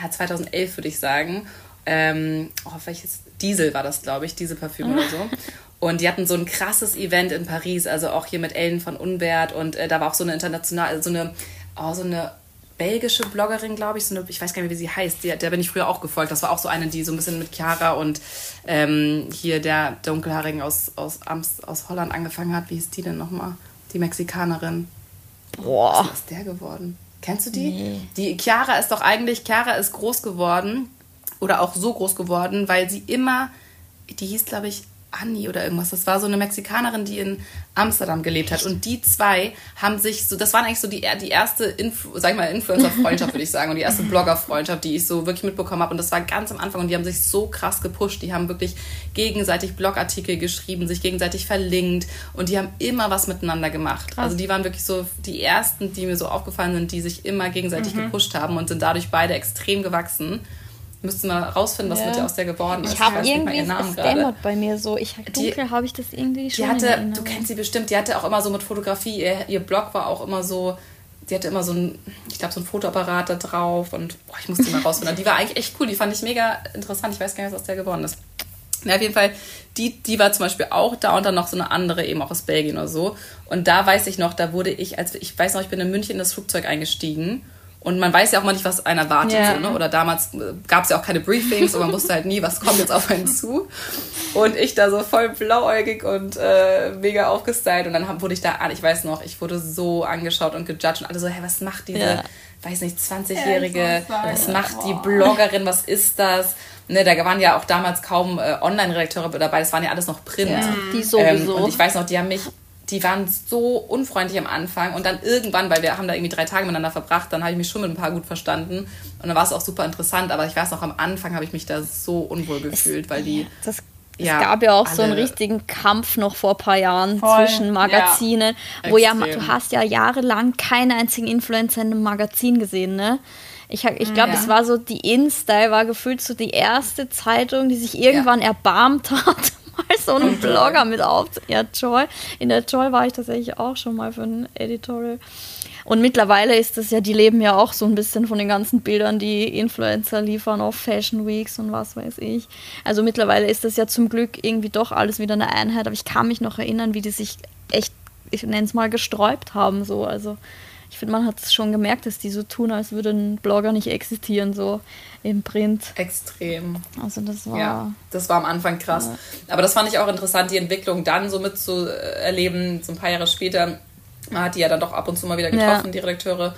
ja, 2011 würde ich sagen. Ähm, oh, welches Diesel war das, glaube ich, diese Parfüm oder so. <laughs> Und die hatten so ein krasses Event in Paris, also auch hier mit Ellen von Unwert und äh, da war auch so eine internationale, so eine, oh, so eine belgische Bloggerin, glaube ich, so eine, ich weiß gar nicht mehr, wie sie heißt, die, der bin ich früher auch gefolgt. Das war auch so eine, die so ein bisschen mit Chiara und ähm, hier der Dunkelhaarigen aus, aus, Amst, aus Holland angefangen hat. Wie hieß die denn nochmal? Die Mexikanerin. Boah. Was ist der geworden? Kennst du die? Nee. Die Chiara ist doch eigentlich, Chiara ist groß geworden oder auch so groß geworden, weil sie immer, die hieß, glaube ich, Anni oder irgendwas. Das war so eine Mexikanerin, die in Amsterdam gelebt hat. Und die zwei haben sich so, das war eigentlich so die, die erste, Influ sag ich mal, Influencer-Freundschaft, würde ich sagen, und die erste Blogger-Freundschaft, die ich so wirklich mitbekommen habe. Und das war ganz am Anfang und die haben sich so krass gepusht. Die haben wirklich gegenseitig Blogartikel geschrieben, sich gegenseitig verlinkt und die haben immer was miteinander gemacht. Krass. Also die waren wirklich so die ersten, die mir so aufgefallen sind, die sich immer gegenseitig mhm. gepusht haben und sind dadurch beide extrem gewachsen müsste mal rausfinden, was ja. mit der aus der geworden ist. Ich habe irgendwie ihren Namen gerade. bei mir so. Ich dunkel habe ich das irgendwie schon. Die hatte, du kennst sie bestimmt. Die hatte auch immer so mit Fotografie. Ihr, ihr Blog war auch immer so. Die hatte immer so ein, ich glaube, so ein Fotoapparat da drauf und boah, ich musste die mal rausfinden. die war eigentlich echt cool. Die fand ich mega interessant. Ich weiß gar nicht, was aus der geworden ist. Ja, auf jeden Fall, die, die war zum Beispiel auch da und dann noch so eine andere, eben auch aus Belgien oder so. Und da weiß ich noch, da wurde ich, als ich weiß noch, ich bin in München in das Flugzeug eingestiegen und man weiß ja auch mal nicht, was einer erwartet. Ja. So, ne? Oder damals äh, gab es ja auch keine Briefings und man wusste halt nie, was kommt jetzt auf einen zu. Und ich da so voll blauäugig und äh, mega aufgestylt. Und dann wurde ich da, ich weiß noch, ich wurde so angeschaut und gejudged und alle so, hey, was macht diese, ja. weiß nicht, 20-Jährige, was macht die Bloggerin, was ist das? Ne, da waren ja auch damals kaum äh, Online-Redakteure dabei, das waren ja alles noch Print. Ja, die sowieso. Ähm, und ich weiß noch, die haben mich die waren so unfreundlich am Anfang und dann irgendwann, weil wir haben da irgendwie drei Tage miteinander verbracht, dann habe ich mich schon mit ein paar gut verstanden und dann war es auch super interessant, aber ich weiß noch, am Anfang habe ich mich da so unwohl gefühlt, weil die... Das es ja, gab ja auch so einen richtigen Kampf noch vor ein paar Jahren voll, zwischen Magazinen, ja, wo ja, du hast ja jahrelang keinen einzigen Influencer in einem Magazin gesehen, ne? Ich, ich glaube, ja. es war so, die InStyle war gefühlt so die erste Zeitung, die sich irgendwann erbarmt hat mal so einen Blogger mit auf. Ja, Joy. In der Joy war ich tatsächlich auch schon mal für ein Editorial. Und mittlerweile ist das ja, die leben ja auch so ein bisschen von den ganzen Bildern, die Influencer liefern auf Fashion Weeks und was weiß ich. Also mittlerweile ist das ja zum Glück irgendwie doch alles wieder eine Einheit. Aber ich kann mich noch erinnern, wie die sich echt, ich nenne es mal, gesträubt haben. So. Also ich finde, man hat es schon gemerkt, dass die so tun, als würden Blogger nicht existieren, so im Print. Extrem. Also das war. Ja, das war am Anfang krass. Ja. Aber das fand ich auch interessant, die Entwicklung dann so mitzuerleben, so ein paar Jahre später. Man hat die ja dann doch ab und zu mal wieder getroffen, ja. die Redakteure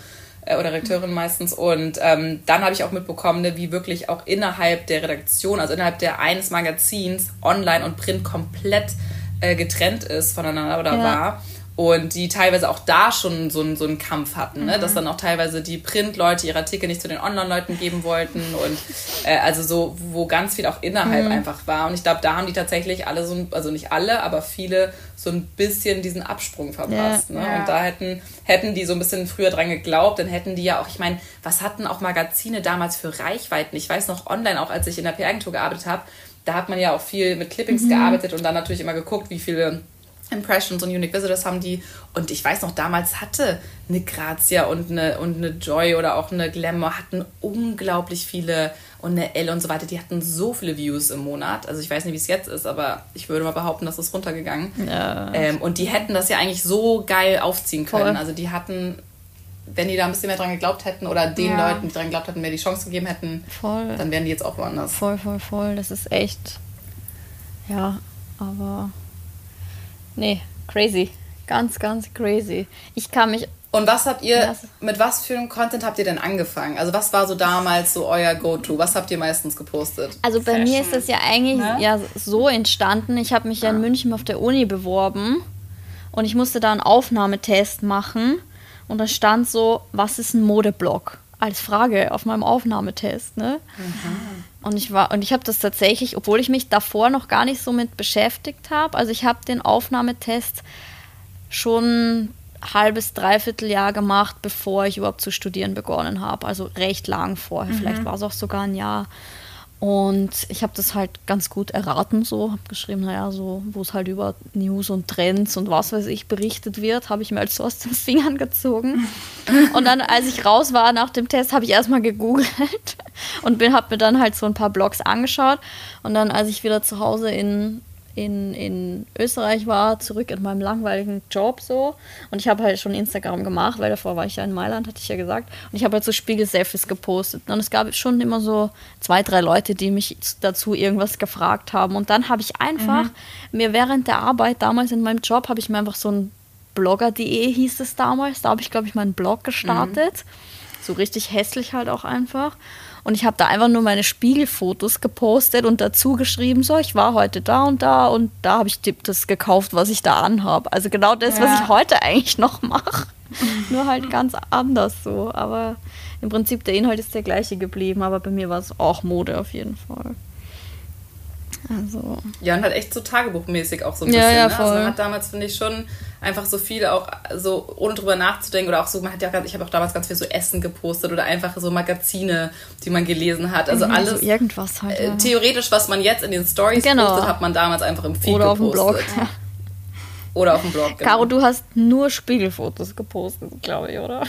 äh, oder Redakteurin meistens. Und ähm, dann habe ich auch mitbekommen, ne, wie wirklich auch innerhalb der Redaktion, also innerhalb der eines Magazins, Online und Print komplett äh, getrennt ist voneinander oder ja. war und die teilweise auch da schon so, einen, so einen Kampf hatten, ne? Mhm. dass dann auch teilweise die Print-Leute ihre Artikel nicht zu den Online-Leuten geben wollten und äh, also so, wo ganz viel auch innerhalb mhm. einfach war. Und ich glaube, da haben die tatsächlich alle so, also nicht alle, aber viele so ein bisschen diesen Absprung verpasst. Ja. Ne? Ja. Und da hätten, hätten die so ein bisschen früher dran geglaubt, dann hätten die ja auch, ich meine, was hatten auch Magazine damals für Reichweiten? Ich weiß noch online, auch als ich in der PR-Agentur gearbeitet habe, da hat man ja auch viel mit Clippings mhm. gearbeitet und dann natürlich immer geguckt, wie viele Impressions und Unique Visitors haben die. Und ich weiß noch, damals hatte eine Grazia und eine, und eine Joy oder auch eine Glamour hatten unglaublich viele und eine L und so weiter. Die hatten so viele Views im Monat. Also ich weiß nicht, wie es jetzt ist, aber ich würde mal behaupten, dass es runtergegangen. Ja. Ähm, und die hätten das ja eigentlich so geil aufziehen können. Voll. Also die hatten wenn die da ein bisschen mehr dran geglaubt hätten oder den ja. Leuten, die dran geglaubt hätten, mehr die Chance gegeben hätten, voll. dann wären die jetzt auch woanders. Voll, voll, voll. Das ist echt. Ja, aber Nee, crazy. Ganz, ganz crazy. Ich kann mich. Und was habt ihr, mit was für einem Content habt ihr denn angefangen? Also was war so damals so euer Go-To? Was habt ihr meistens gepostet? Also bei Fashion. mir ist das ja eigentlich ne? ja so entstanden. Ich habe mich ja in München auf der Uni beworben und ich musste da einen Aufnahmetest machen. Und da stand so, was ist ein Modeblog? Als Frage auf meinem Aufnahmetest. Ne? Mhm. Und ich war, und ich habe das tatsächlich, obwohl ich mich davor noch gar nicht so mit beschäftigt habe, also ich habe den Aufnahmetest schon halbes, dreiviertel Jahr gemacht, bevor ich überhaupt zu studieren begonnen habe. Also recht lang vorher, mhm. vielleicht war es auch sogar ein Jahr. Und ich habe das halt ganz gut erraten, so, habe geschrieben, naja, so, wo es halt über News und Trends und was weiß ich berichtet wird, habe ich mir halt so aus den <laughs> Fingern gezogen. und dann, als ich raus war nach dem Test, habe ich erstmal gegoogelt <laughs> und habe mir dann halt so ein paar Blogs angeschaut. Und dann, als ich wieder zu Hause in in, in Österreich war, zurück in meinem langweiligen Job so. Und ich habe halt schon Instagram gemacht, weil davor war ich ja in Mailand, hatte ich ja gesagt. Und ich habe halt so Spiegel-Selfies gepostet. Und es gab schon immer so zwei, drei Leute, die mich dazu irgendwas gefragt haben. Und dann habe ich einfach mhm. mir während der Arbeit damals in meinem Job, habe ich mir einfach so ein Blogger.de hieß es damals. Da habe ich, glaube ich, meinen Blog gestartet. Mhm. So richtig hässlich halt auch einfach. Und ich habe da einfach nur meine Spiegelfotos gepostet und dazu geschrieben, so, ich war heute da und da und da habe ich das gekauft, was ich da anhabe. Also genau das, ja. was ich heute eigentlich noch mache. <laughs> nur halt ganz anders so. Aber im Prinzip der Inhalt ist der gleiche geblieben, aber bei mir war es auch Mode auf jeden Fall. Also. Ja, und halt echt so tagebuchmäßig auch so ein bisschen. Ja, ja, voll. Ne? Also man hat damals, finde ich, schon einfach so viel auch so, ohne drüber nachzudenken oder auch so, man hat ja ganz, ich habe auch damals ganz viel so Essen gepostet oder einfach so Magazine, die man gelesen hat. Also mhm, alles. So irgendwas halt. Äh, theoretisch, was man jetzt in den Stories genau. postet, hat man damals einfach im Feed oder gepostet. Auf dem Blog. Oder auf dem Blog. Genau. Caro, du hast nur Spiegelfotos gepostet, glaube ich, oder?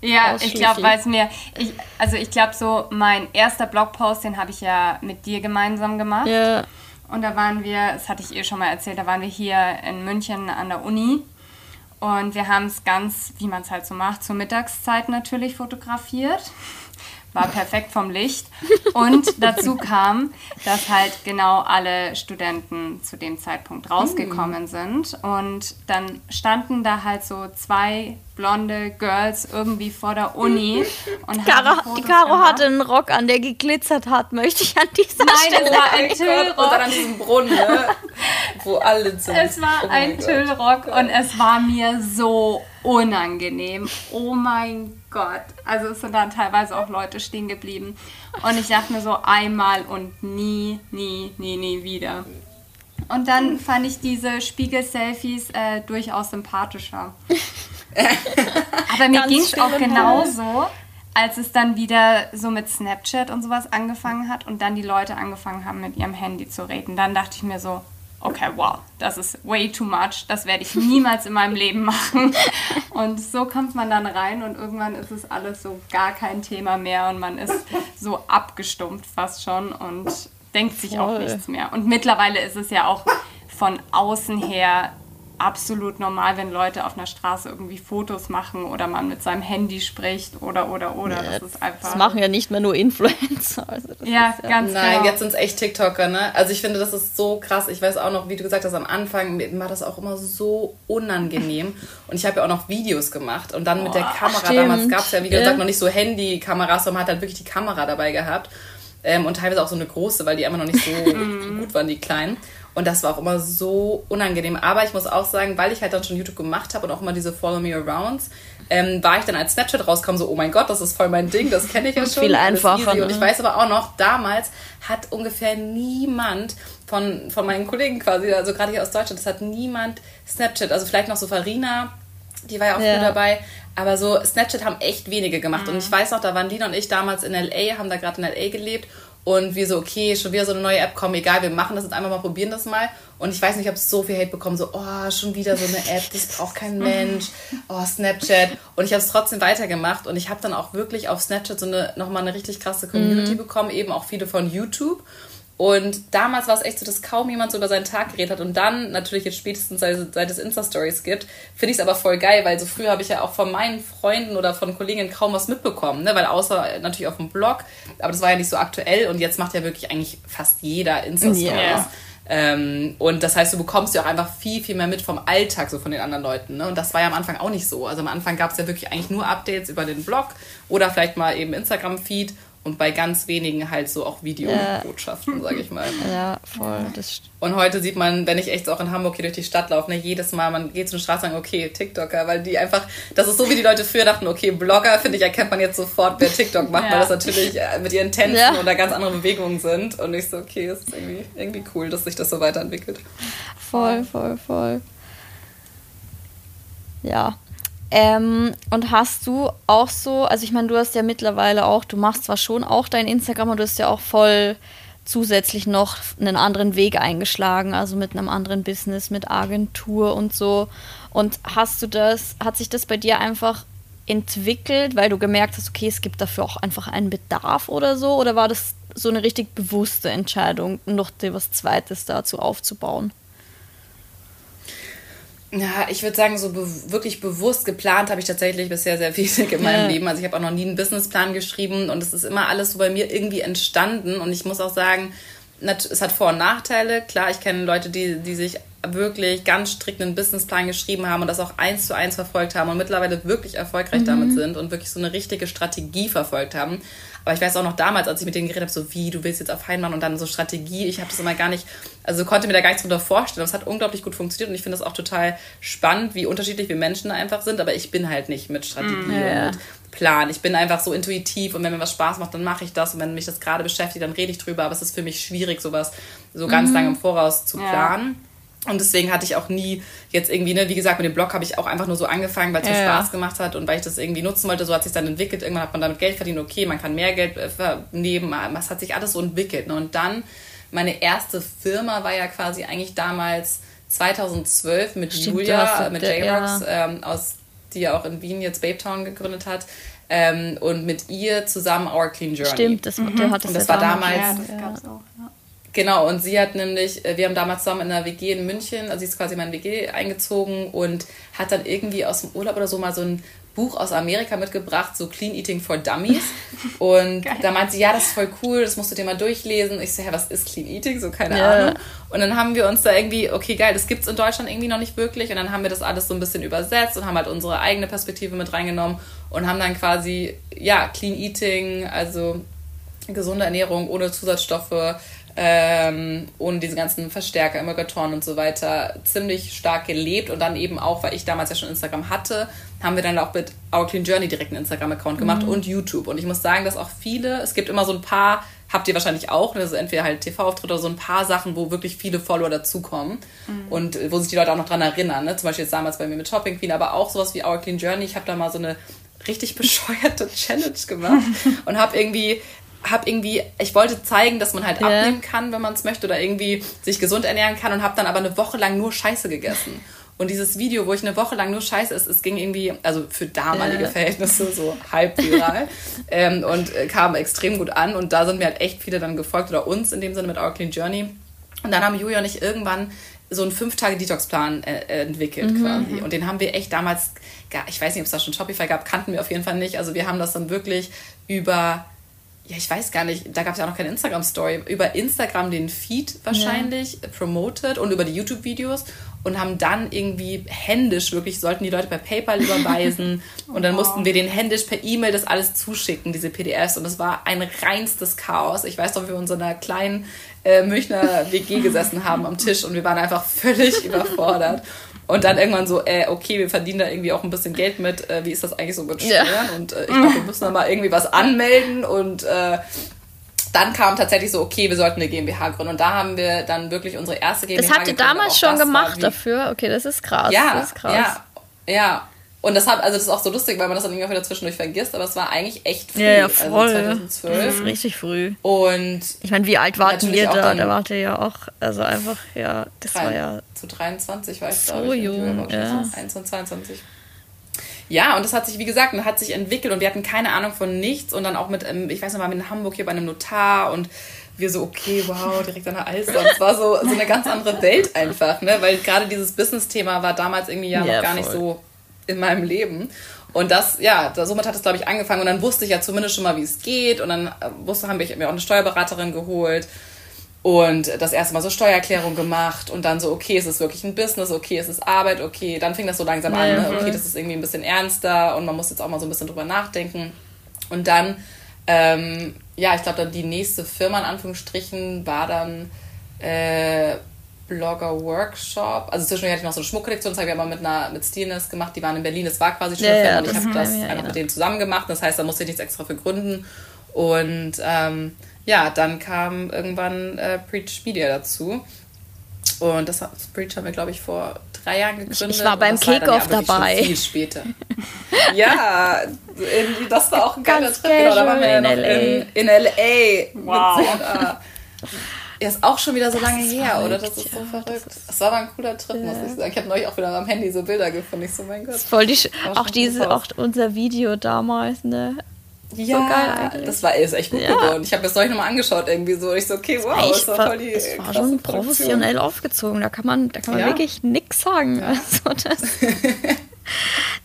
Ja, ich glaube, weil es mir, ich, also ich glaube so, mein erster Blogpost, den habe ich ja mit dir gemeinsam gemacht. Ja. Und da waren wir, das hatte ich ihr schon mal erzählt, da waren wir hier in München an der Uni. Und wir haben es ganz, wie man es halt so macht, zur Mittagszeit natürlich fotografiert war perfekt vom Licht. Und <laughs> dazu kam, dass halt genau alle Studenten zu dem Zeitpunkt rausgekommen sind. Und dann standen da halt so zwei blonde Girls irgendwie vor der Uni. <laughs> Und Cara, die Caro hatte einen Rock an, der geglitzert hat, möchte ich an dieser Nein, Stelle. Nein, es war ein Tüllrock. Und dann an diesem Brunnen, ne? <laughs> wo alle sind. Es war oh ein Tüllrock und es war mir so unangenehm. Oh mein Gott. Also es sind dann teilweise auch Leute stehen geblieben. Und ich dachte mir so einmal und nie, nie, nie, nie wieder. Und dann fand ich diese Spiegel-Selfies äh, durchaus sympathischer. <laughs> <laughs> Aber mir ging es auch genauso, als es dann wieder so mit Snapchat und sowas angefangen hat und dann die Leute angefangen haben, mit ihrem Handy zu reden. Dann dachte ich mir so, okay, wow, das ist way too much, das werde ich niemals in meinem Leben machen. <laughs> Und so kommt man dann rein und irgendwann ist es alles so gar kein Thema mehr und man ist so abgestumpft fast schon und denkt sich Voll. auch nichts mehr. Und mittlerweile ist es ja auch von außen her absolut normal, wenn Leute auf einer Straße irgendwie Fotos machen oder man mit seinem Handy spricht oder oder oder. Ja, das ist einfach. Das machen ja nicht mehr nur Influencer. Also ja, ja, ganz Nein, genau. jetzt sind es echt TikToker, ne? Also ich finde, das ist so krass. Ich weiß auch noch, wie du gesagt hast, am Anfang war das auch immer so unangenehm. Und ich habe ja auch noch Videos gemacht und dann mit der Kamera. Stimmt. Damals gab es ja, wie gesagt, ja. noch nicht so Handykameras, sondern man hat halt wirklich die Kamera dabei gehabt. Ähm, und teilweise auch so eine große, weil die immer noch nicht so <laughs> gut waren, die kleinen. Und das war auch immer so unangenehm. Aber ich muss auch sagen, weil ich halt dann schon YouTube gemacht habe und auch immer diese Follow Me Arounds, ähm, war ich dann als Snapchat rauskam so, oh mein Gott, das ist voll mein Ding, das kenne ich ja schon. Viel einfacher. Ne? Und ich weiß aber auch noch, damals hat ungefähr niemand von, von meinen Kollegen quasi, also gerade hier aus Deutschland, das hat niemand Snapchat. Also vielleicht noch so Farina, die war ja auch ja. früh dabei. Aber so Snapchat haben echt wenige gemacht. Mhm. Und ich weiß noch, da waren Lina und ich damals in L.A., haben da gerade in L.A. gelebt und wir so, okay, schon wieder so eine neue App, komm, egal, wir machen das jetzt einfach mal, probieren das mal. Und ich weiß nicht, ich habe so viel Hate bekommen, so, oh, schon wieder so eine App, das braucht kein <laughs> Mensch. Oh, Snapchat. Und ich habe es trotzdem weitergemacht. Und ich habe dann auch wirklich auf Snapchat so eine, nochmal eine richtig krasse Community mhm. bekommen, eben auch viele von YouTube. Und damals war es echt so, dass kaum jemand so über seinen Tag geredet hat. Und dann, natürlich jetzt spätestens seit, seit es Insta-Stories gibt, finde ich es aber voll geil, weil so früher habe ich ja auch von meinen Freunden oder von Kolleginnen kaum was mitbekommen, ne? weil außer natürlich auf dem Blog, aber das war ja nicht so aktuell und jetzt macht ja wirklich eigentlich fast jeder Insta-Stories. Yeah. Ähm, und das heißt, du bekommst ja auch einfach viel, viel mehr mit vom Alltag so von den anderen Leuten. Ne? Und das war ja am Anfang auch nicht so. Also am Anfang gab es ja wirklich eigentlich nur Updates über den Blog oder vielleicht mal eben Instagram-Feed und bei ganz wenigen halt so auch Videobotschaften, ja. sage ich mal. <laughs> Ja, voll. Und heute sieht man, wenn ich echt auch in Hamburg hier durch die Stadt laufe, ne, jedes Mal, man geht zu den Straße und sagt, okay, TikToker, weil die einfach, das ist so, wie die Leute früher dachten, okay, Blogger, finde ich, erkennt man jetzt sofort, wer TikTok macht, ja. weil das natürlich äh, mit ihren Tänzen ja. oder ganz andere Bewegungen sind. Und ich so, okay, es ist irgendwie, irgendwie cool, dass sich das so weiterentwickelt. Voll, voll, voll. Ja. Ähm, und hast du auch so, also ich meine, du hast ja mittlerweile auch, du machst zwar schon auch dein Instagram, und du hast ja auch voll zusätzlich noch einen anderen Weg eingeschlagen, also mit einem anderen Business, mit Agentur und so. Und hast du das, hat sich das bei dir einfach entwickelt, weil du gemerkt hast, okay, es gibt dafür auch einfach einen Bedarf oder so? Oder war das so eine richtig bewusste Entscheidung, noch dir was Zweites dazu aufzubauen? Ja, ich würde sagen, so be wirklich bewusst geplant habe ich tatsächlich bisher sehr wenig <laughs> in meinem ja. Leben. Also ich habe auch noch nie einen Businessplan geschrieben und es ist immer alles so bei mir irgendwie entstanden. Und ich muss auch sagen, es hat Vor- und Nachteile. Klar, ich kenne Leute, die, die sich wirklich ganz strikt einen Businessplan geschrieben haben und das auch eins zu eins verfolgt haben und mittlerweile wirklich erfolgreich mhm. damit sind und wirklich so eine richtige Strategie verfolgt haben. Aber ich weiß auch noch damals, als ich mit denen geredet habe, so wie, du willst jetzt auf Heimann und dann so Strategie. Ich habe das immer gar nicht, also konnte mir da gar nichts drunter vorstellen. Das hat unglaublich gut funktioniert und ich finde das auch total spannend, wie unterschiedlich wir Menschen einfach sind. Aber ich bin halt nicht mit Strategie mm, und Plan. Ich bin einfach so intuitiv und wenn mir was Spaß macht, dann mache ich das. Und wenn mich das gerade beschäftigt, dann rede ich drüber. Aber es ist für mich schwierig, sowas so ganz mm. lange im Voraus zu planen. Ja. Und deswegen hatte ich auch nie jetzt irgendwie, ne, wie gesagt, mit dem Blog habe ich auch einfach nur so angefangen, weil es ja. mir Spaß gemacht hat und weil ich das irgendwie nutzen wollte. So hat sich dann entwickelt. Irgendwann hat man damit Geld verdient. Okay, man kann mehr Geld äh, nehmen. Es hat sich alles so entwickelt. Ne? Und dann, meine erste Firma war ja quasi eigentlich damals 2012 mit Stimmt, Julia, mit J-Rocks, ja. ähm, aus, die ja auch in Wien jetzt Babe Town gegründet hat. Ähm, und mit ihr zusammen Our Clean Journey. Stimmt, das, mhm. der hat das, und das war damals. Ja, das gab's auch. Ja. Genau, und sie hat nämlich, äh, wir haben damals zusammen in einer WG in München, also sie ist quasi in meine WG eingezogen und hat dann irgendwie aus dem Urlaub oder so mal so ein Buch aus Amerika mitgebracht, so Clean Eating for Dummies. <laughs> Und Geil. da meint sie, ja, das ist voll cool, das musst du dir mal durchlesen. Ich so, hä, was ist Clean Eating? So, keine ja. Ahnung. Und dann haben wir uns da irgendwie, okay, geil, das gibt es in Deutschland irgendwie noch nicht wirklich. Und dann haben wir das alles so ein bisschen übersetzt und haben halt unsere eigene Perspektive mit reingenommen und haben dann quasi, ja, Clean Eating, also gesunde Ernährung ohne Zusatzstoffe, ähm, ohne diese ganzen Verstärker, Emulgatoren und so weiter ziemlich stark gelebt und dann eben auch, weil ich damals ja schon Instagram hatte, haben wir dann auch mit Our Clean Journey direkt einen Instagram-Account gemacht mhm. und YouTube. Und ich muss sagen, dass auch viele, es gibt immer so ein paar, habt ihr wahrscheinlich auch, also entweder halt TV-Auftritte oder so ein paar Sachen, wo wirklich viele Follower dazukommen mhm. und wo sich die Leute auch noch dran erinnern. Ne? Zum Beispiel jetzt damals bei mir mit Shopping Queen, aber auch sowas wie Our Clean Journey. Ich habe da mal so eine richtig <laughs> bescheuerte Challenge gemacht <laughs> und habe irgendwie habe irgendwie, ich wollte zeigen, dass man halt ja. abnehmen kann, wenn man es möchte, oder irgendwie sich gesund ernähren kann und habe dann aber eine Woche lang nur Scheiße gegessen. Und dieses Video, wo ich eine Woche lang nur Scheiße esse, es ging irgendwie, also für damalige ja. Verhältnisse so halb viral <laughs> ähm, und äh, kam extrem gut an. Und da sind mir halt echt viele dann gefolgt oder uns in dem Sinne mit Our Clean Journey. Und dann haben Julia und ich irgendwann so einen fünf Tage Detox-Plan äh, äh, entwickelt mhm. quasi. Und den haben wir echt damals, ich weiß nicht, ob es da schon Shopify gab, kannten wir auf jeden Fall nicht. Also wir haben das dann wirklich über ja, ich weiß gar nicht, da gab es ja auch noch keine Instagram-Story, über Instagram den Feed wahrscheinlich ja. promoted und über die YouTube-Videos und haben dann irgendwie händisch wirklich, sollten die Leute per PayPal überweisen <laughs> und dann wow. mussten wir den händisch per E-Mail das alles zuschicken, diese PDFs und das war ein reinstes Chaos. Ich weiß noch, wie wir in so einer kleinen äh, Münchner WG gesessen haben am Tisch und wir waren einfach völlig <laughs> überfordert. Und dann irgendwann so, äh, okay, wir verdienen da irgendwie auch ein bisschen Geld mit. Äh, wie ist das eigentlich so mit Steuern? Ja. Und äh, ich glaube, wir müssen da mal irgendwie was anmelden. Und äh, dann kam tatsächlich so, okay, wir sollten eine GmbH gründen. Und da haben wir dann wirklich unsere erste GmbH Das habt ihr damals schon gemacht dafür? Okay, das ist krass. Ja, das ist krass. ja, ja. Und das hat, also das ist auch so lustig, weil man das dann irgendwie wieder zwischendurch vergisst, aber es war eigentlich echt früh. Ja, ja also voll. Also 2012. Das ist richtig früh. Und ich meine, wie alt warten ihr da? Da wart ihr ja auch, also einfach, ja, das drei, war ja. Zu 23 war ich, so glaube ich. jung. Ja. 21, 22. Ja, und das hat sich, wie gesagt, hat sich entwickelt und wir hatten keine Ahnung von nichts und dann auch mit, ähm, ich weiß noch mal, mit Hamburg hier bei einem Notar und wir so, okay, wow, direkt an der Alster. Und es war so, so eine ganz andere Welt einfach, ne? Weil gerade dieses Business-Thema war damals irgendwie ja, ja noch gar voll. nicht so in meinem Leben. Und das, ja, somit hat es, glaube ich, angefangen. Und dann wusste ich ja zumindest schon mal, wie es geht. Und dann äh, wusste, haben wir mir auch eine Steuerberaterin geholt und das erste Mal so Steuererklärung gemacht und dann so, okay, es ist wirklich ein Business, okay, es ist Arbeit, okay, dann fing das so langsam an, ne? okay, das ist irgendwie ein bisschen ernster und man muss jetzt auch mal so ein bisschen drüber nachdenken. Und dann ähm, ja, ich glaube, dann die nächste Firma in Anführungsstrichen war dann äh, Blogger Workshop. Also zwischendurch hatte ich noch so eine Schmuckkollektion, das habe ich aber mit einer mit Stilness gemacht. Die waren in Berlin, das war quasi schon ja, Firma und ich habe das ja, einfach mit denen zusammen gemacht. Das heißt, da musste ich nichts extra für gründen. Und ähm, ja, dann kam irgendwann äh, Preach Media dazu. Und das, das Preach haben wir, glaube ich, vor drei Jahren gegründet. Ich war beim Kickoff dabei. Viel später. <laughs> ja, das war auch ein geiler Trip. Genau, da waren wir ja noch in, in LA. Wow. Ja, ist auch schon wieder so lange her, verrückt, oder? Das ist so verrückt. Das war aber ein cooler Trip, ja. muss ich sagen. Ich habe neulich auch wieder am Handy so Bilder gefunden. Ich so, mein Gott. Voll die, auch diese, auch unser Video damals, ne? Ja, so geil das war ist echt gut ja. geworden. Ich habe das neulich nochmal angeschaut irgendwie so. Ich so, okay, wow, das, war voll die Das war schon professionell Produktion. aufgezogen. Da kann man, da kann man ja. wirklich nichts sagen. Ja. Also das, <laughs>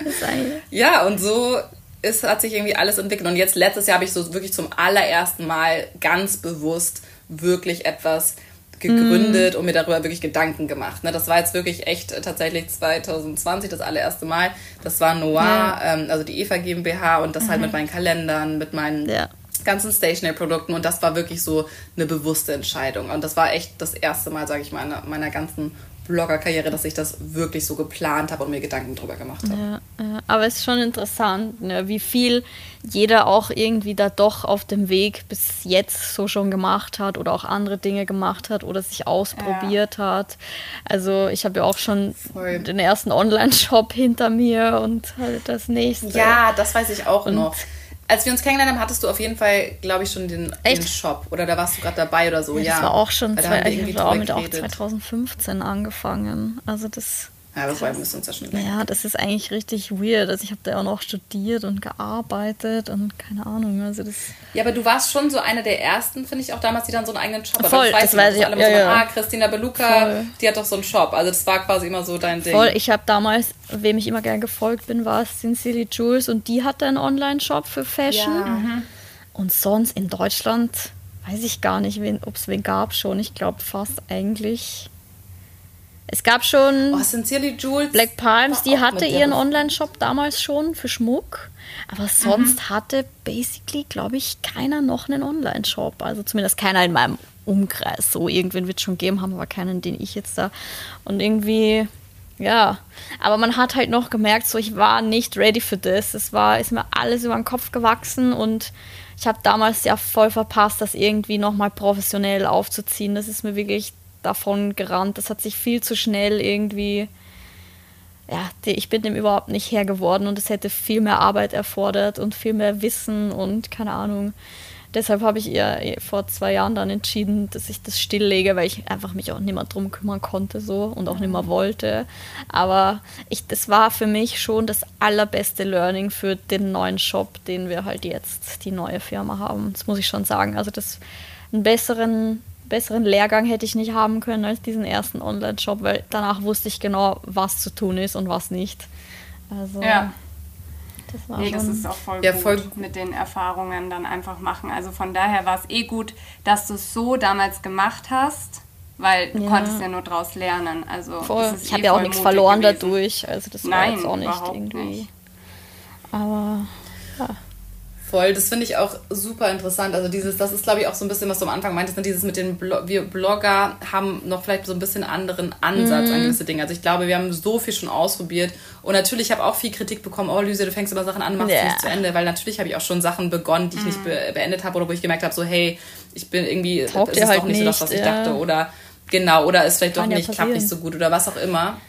das ja, und so ist, hat sich irgendwie alles entwickelt. Und jetzt letztes Jahr habe ich so wirklich zum allerersten Mal ganz bewusst wirklich etwas gegründet mm. und mir darüber wirklich Gedanken gemacht. Ne, das war jetzt wirklich echt äh, tatsächlich 2020 das allererste Mal. Das war Noir, ja. ähm, also die Eva GmbH und das halt mhm. halt mit meinen Kalendern, mit meinen ja. ganzen Stationery-Produkten und das war wirklich so eine bewusste Entscheidung. Und das war echt das erste Mal, sage ich mal, in meiner ganzen Blogger-Karriere, dass ich das wirklich so geplant habe und mir Gedanken drüber gemacht habe. Ja, aber es ist schon interessant, ne, wie viel jeder auch irgendwie da doch auf dem Weg bis jetzt so schon gemacht hat oder auch andere Dinge gemacht hat oder sich ausprobiert ja. hat. Also ich habe ja auch schon Voll. den ersten Online-Shop hinter mir und halt das nächste. Ja, das weiß ich auch und noch als wir uns kennengelernt haben, hattest du auf jeden Fall, glaube ich, schon den, den, Shop. Oder da warst du gerade dabei oder so. Ja, das war auch schon, zwei, ich habe auch mit auch 2015 angefangen. Also das ja, das war uns ja schon länger. Ja, das ist eigentlich richtig weird. Also ich habe da auch noch studiert und gearbeitet und keine Ahnung. Also das ja, aber du warst schon so eine der ersten, finde ich, auch damals, die dann so einen eigenen Shop Voll, das, das weiß ich. Alle ja, ja. ah, Christina Beluca, Voll. die hat doch so einen Shop. Also das war quasi immer so dein Ding. Voll, ich habe damals, wem ich immer gern gefolgt bin, war Sincerely Jules und die hatte einen Online-Shop für Fashion. Ja. Mhm. Und sonst in Deutschland weiß ich gar nicht, ob es wen gab schon. Ich glaube fast eigentlich es gab schon oh, Sincerely Jules Black Palms, die hatte ihren Online-Shop damals schon für Schmuck. Aber sonst mhm. hatte basically, glaube ich, keiner noch einen Online-Shop. Also zumindest keiner in meinem Umkreis. So, irgendwen wird es schon geben, haben aber keinen, den ich jetzt da. Und irgendwie, ja. Aber man hat halt noch gemerkt, so, ich war nicht ready für das. Es war, ist mir alles über den Kopf gewachsen und ich habe damals ja voll verpasst, das irgendwie nochmal professionell aufzuziehen. Das ist mir wirklich davon gerannt. Das hat sich viel zu schnell irgendwie, ja, ich bin dem überhaupt nicht Herr geworden und es hätte viel mehr Arbeit erfordert und viel mehr Wissen und keine Ahnung. Deshalb habe ich ihr vor zwei Jahren dann entschieden, dass ich das stilllege, weil ich einfach mich auch nicht mehr drum kümmern konnte so und auch nicht mehr wollte. Aber ich, das war für mich schon das allerbeste Learning für den neuen Shop, den wir halt jetzt, die neue Firma haben. Das muss ich schon sagen. Also das einen besseren besseren Lehrgang hätte ich nicht haben können als diesen ersten Online-Shop, weil danach wusste ich genau, was zu tun ist und was nicht. Also, ja. Das war nee, das ist auch voll, ja, gut voll mit den Erfahrungen dann einfach machen. Also von daher war es eh gut, dass du es so damals gemacht hast, weil du ja. konntest ja nur daraus lernen. Also ich eh habe ja auch nichts verloren gewesen. dadurch. Also das Nein, war jetzt auch nicht irgendwie. Nicht. Aber. Voll, das finde ich auch super interessant. Also dieses, das ist glaube ich auch so ein bisschen, was du am Anfang meintest, ne? dieses mit den Blo wir Blogger haben noch vielleicht so ein bisschen anderen Ansatz mhm. an gewisse Dinge. Also ich glaube, wir haben so viel schon ausprobiert und natürlich habe ich auch viel Kritik bekommen, oh Lüse, du fängst immer Sachen an, machst yeah. nicht zu Ende, weil natürlich habe ich auch schon Sachen begonnen, die ich mhm. nicht be beendet habe oder wo ich gemerkt habe, so hey, ich bin irgendwie, Taugt ist halt doch nicht so das, was ich ja. dachte oder genau, oder ist vielleicht Kann doch nicht, ja klappt nicht so gut oder was auch immer.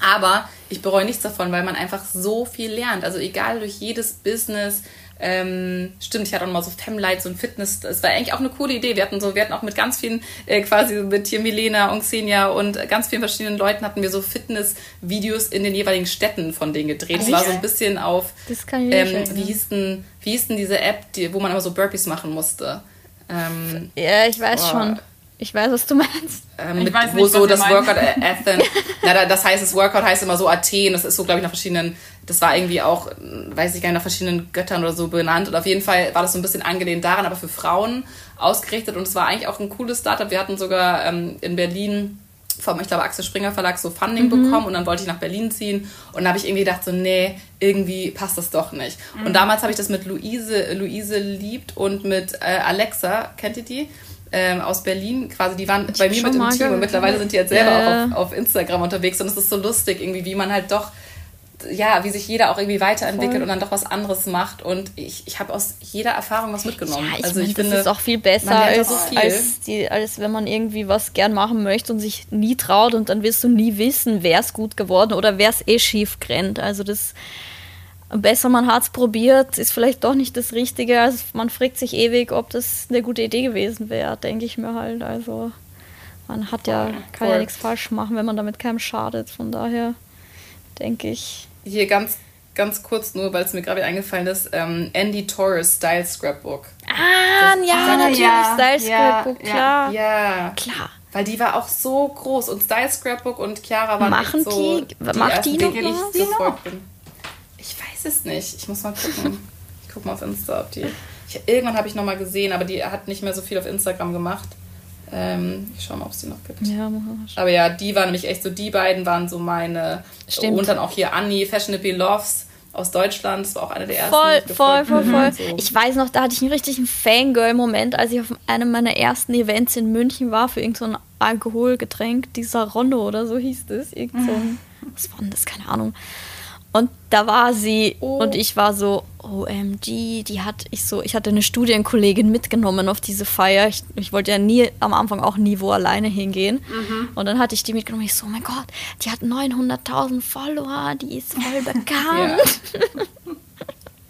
Aber ich bereue nichts davon, weil man einfach so viel lernt. Also egal durch jedes Business, ähm, stimmt, ich hatte auch mal so Femlights und Fitness. Das war eigentlich auch eine coole Idee. Wir hatten so, wir hatten auch mit ganz vielen, äh, quasi mit hier Milena und Xenia und ganz vielen verschiedenen Leuten hatten wir so Fitness-Videos in den jeweiligen Städten von denen gedreht. Es war so ein bisschen auf, ähm, wie, hieß denn, wie hieß denn diese App, die, wo man immer so Burpees machen musste? Ähm, ja, ich weiß oh, schon. Ich weiß, was du meinst. Ähm, mit, wo nicht, so das Workout <laughs> Athens. na, das heißt, das Workout heißt immer so Athen. Das ist so, glaube ich, nach verschiedenen. Das war irgendwie auch, weiß ich gar nicht, nach verschiedenen Göttern oder so benannt. Und auf jeden Fall war das so ein bisschen angelehnt daran, aber für Frauen ausgerichtet. Und es war eigentlich auch ein cooles Startup. Wir hatten sogar ähm, in Berlin vom, ich glaube, Axel Springer Verlag so Funding mhm. bekommen und dann wollte ich nach Berlin ziehen und da habe ich irgendwie gedacht so, nee, irgendwie passt das doch nicht. Mhm. Und damals habe ich das mit Luise, Luise Liebt und mit äh, Alexa, kennt ihr die? Ähm, aus Berlin quasi, die waren ich bei mir mit im Team und mittlerweile sind die jetzt selber ja. auch auf, auf Instagram unterwegs und es ist so lustig irgendwie, wie man halt doch ja, wie sich jeder auch irgendwie weiterentwickelt Voll. und dann doch was anderes macht. Und ich, ich habe aus jeder Erfahrung was mitgenommen. Ja, ich also ich finde, das ist auch viel besser, als, viel. als, die, als wenn man irgendwie was gern machen möchte und sich nie traut und dann wirst du nie wissen, wer es gut geworden oder wer es eh schief grennt. Also das besser man hat es probiert, ist vielleicht doch nicht das Richtige. Also man fragt sich ewig, ob das eine gute Idee gewesen wäre, denke ich mir halt. Also man hat ja, kann Voll. ja nichts falsch machen, wenn man damit keinem schadet. Von daher denke ich, hier ganz, ganz kurz nur, weil es mir gerade eingefallen ist, ähm, Andy Torres Style Scrapbook. Ah, das, ja, natürlich, ja, Style Scrapbook, ja, klar. Ja, klar. Weil die war auch so groß und Style Scrapbook und Chiara waren Machen so die, die macht die noch, die bin. Ich weiß es nicht. Ich muss mal gucken. ich gucke mal auf Insta, ob die. Ich, irgendwann habe ich noch mal gesehen, aber die hat nicht mehr so viel auf Instagram gemacht. Ähm, ich schaue mal, ob es die noch gibt. Ja, Aber ja, die waren nämlich echt so, die beiden waren so meine. Stimmt. Und dann auch hier Anni, Fashionably Loves aus Deutschland. Das war auch eine der ersten. Voll, voll, voll, voll. So. Ich weiß noch, da hatte ich einen richtigen Fangirl-Moment, als ich auf einem meiner ersten Events in München war für irgendein so Alkoholgetränk, dieser Rondo oder so hieß das. Irgend so ein, <laughs> was war denn das? Keine Ahnung. Und da war sie oh. und ich war so, OMG, die hat ich so, ich hatte eine Studienkollegin mitgenommen auf diese Feier. Ich, ich wollte ja nie am Anfang auch nie wo alleine hingehen. Mhm. Und dann hatte ich die mitgenommen. Ich so, oh mein Gott, die hat 900.000 Follower, die ist voll bekannt. <laughs>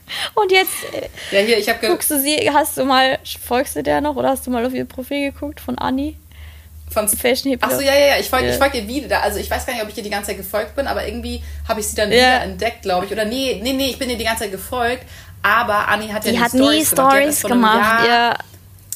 <laughs> und jetzt äh, ja, hier, ich guckst du sie, hast du mal, folgst du der noch oder hast du mal auf ihr Profil geguckt von Anni? Von Fashion Hippie. Achso, ja, ja, ja. Ich folge ja. folg ihr wieder. Also ich weiß gar nicht, ob ich ihr die ganze Zeit gefolgt bin, aber irgendwie habe ich sie dann ja. wieder entdeckt, glaube ich. Oder nee, nee, nee, ich bin ihr die ganze Zeit gefolgt. Aber Anni hat ja die, die hat Storys nie Stories gemacht. Ja.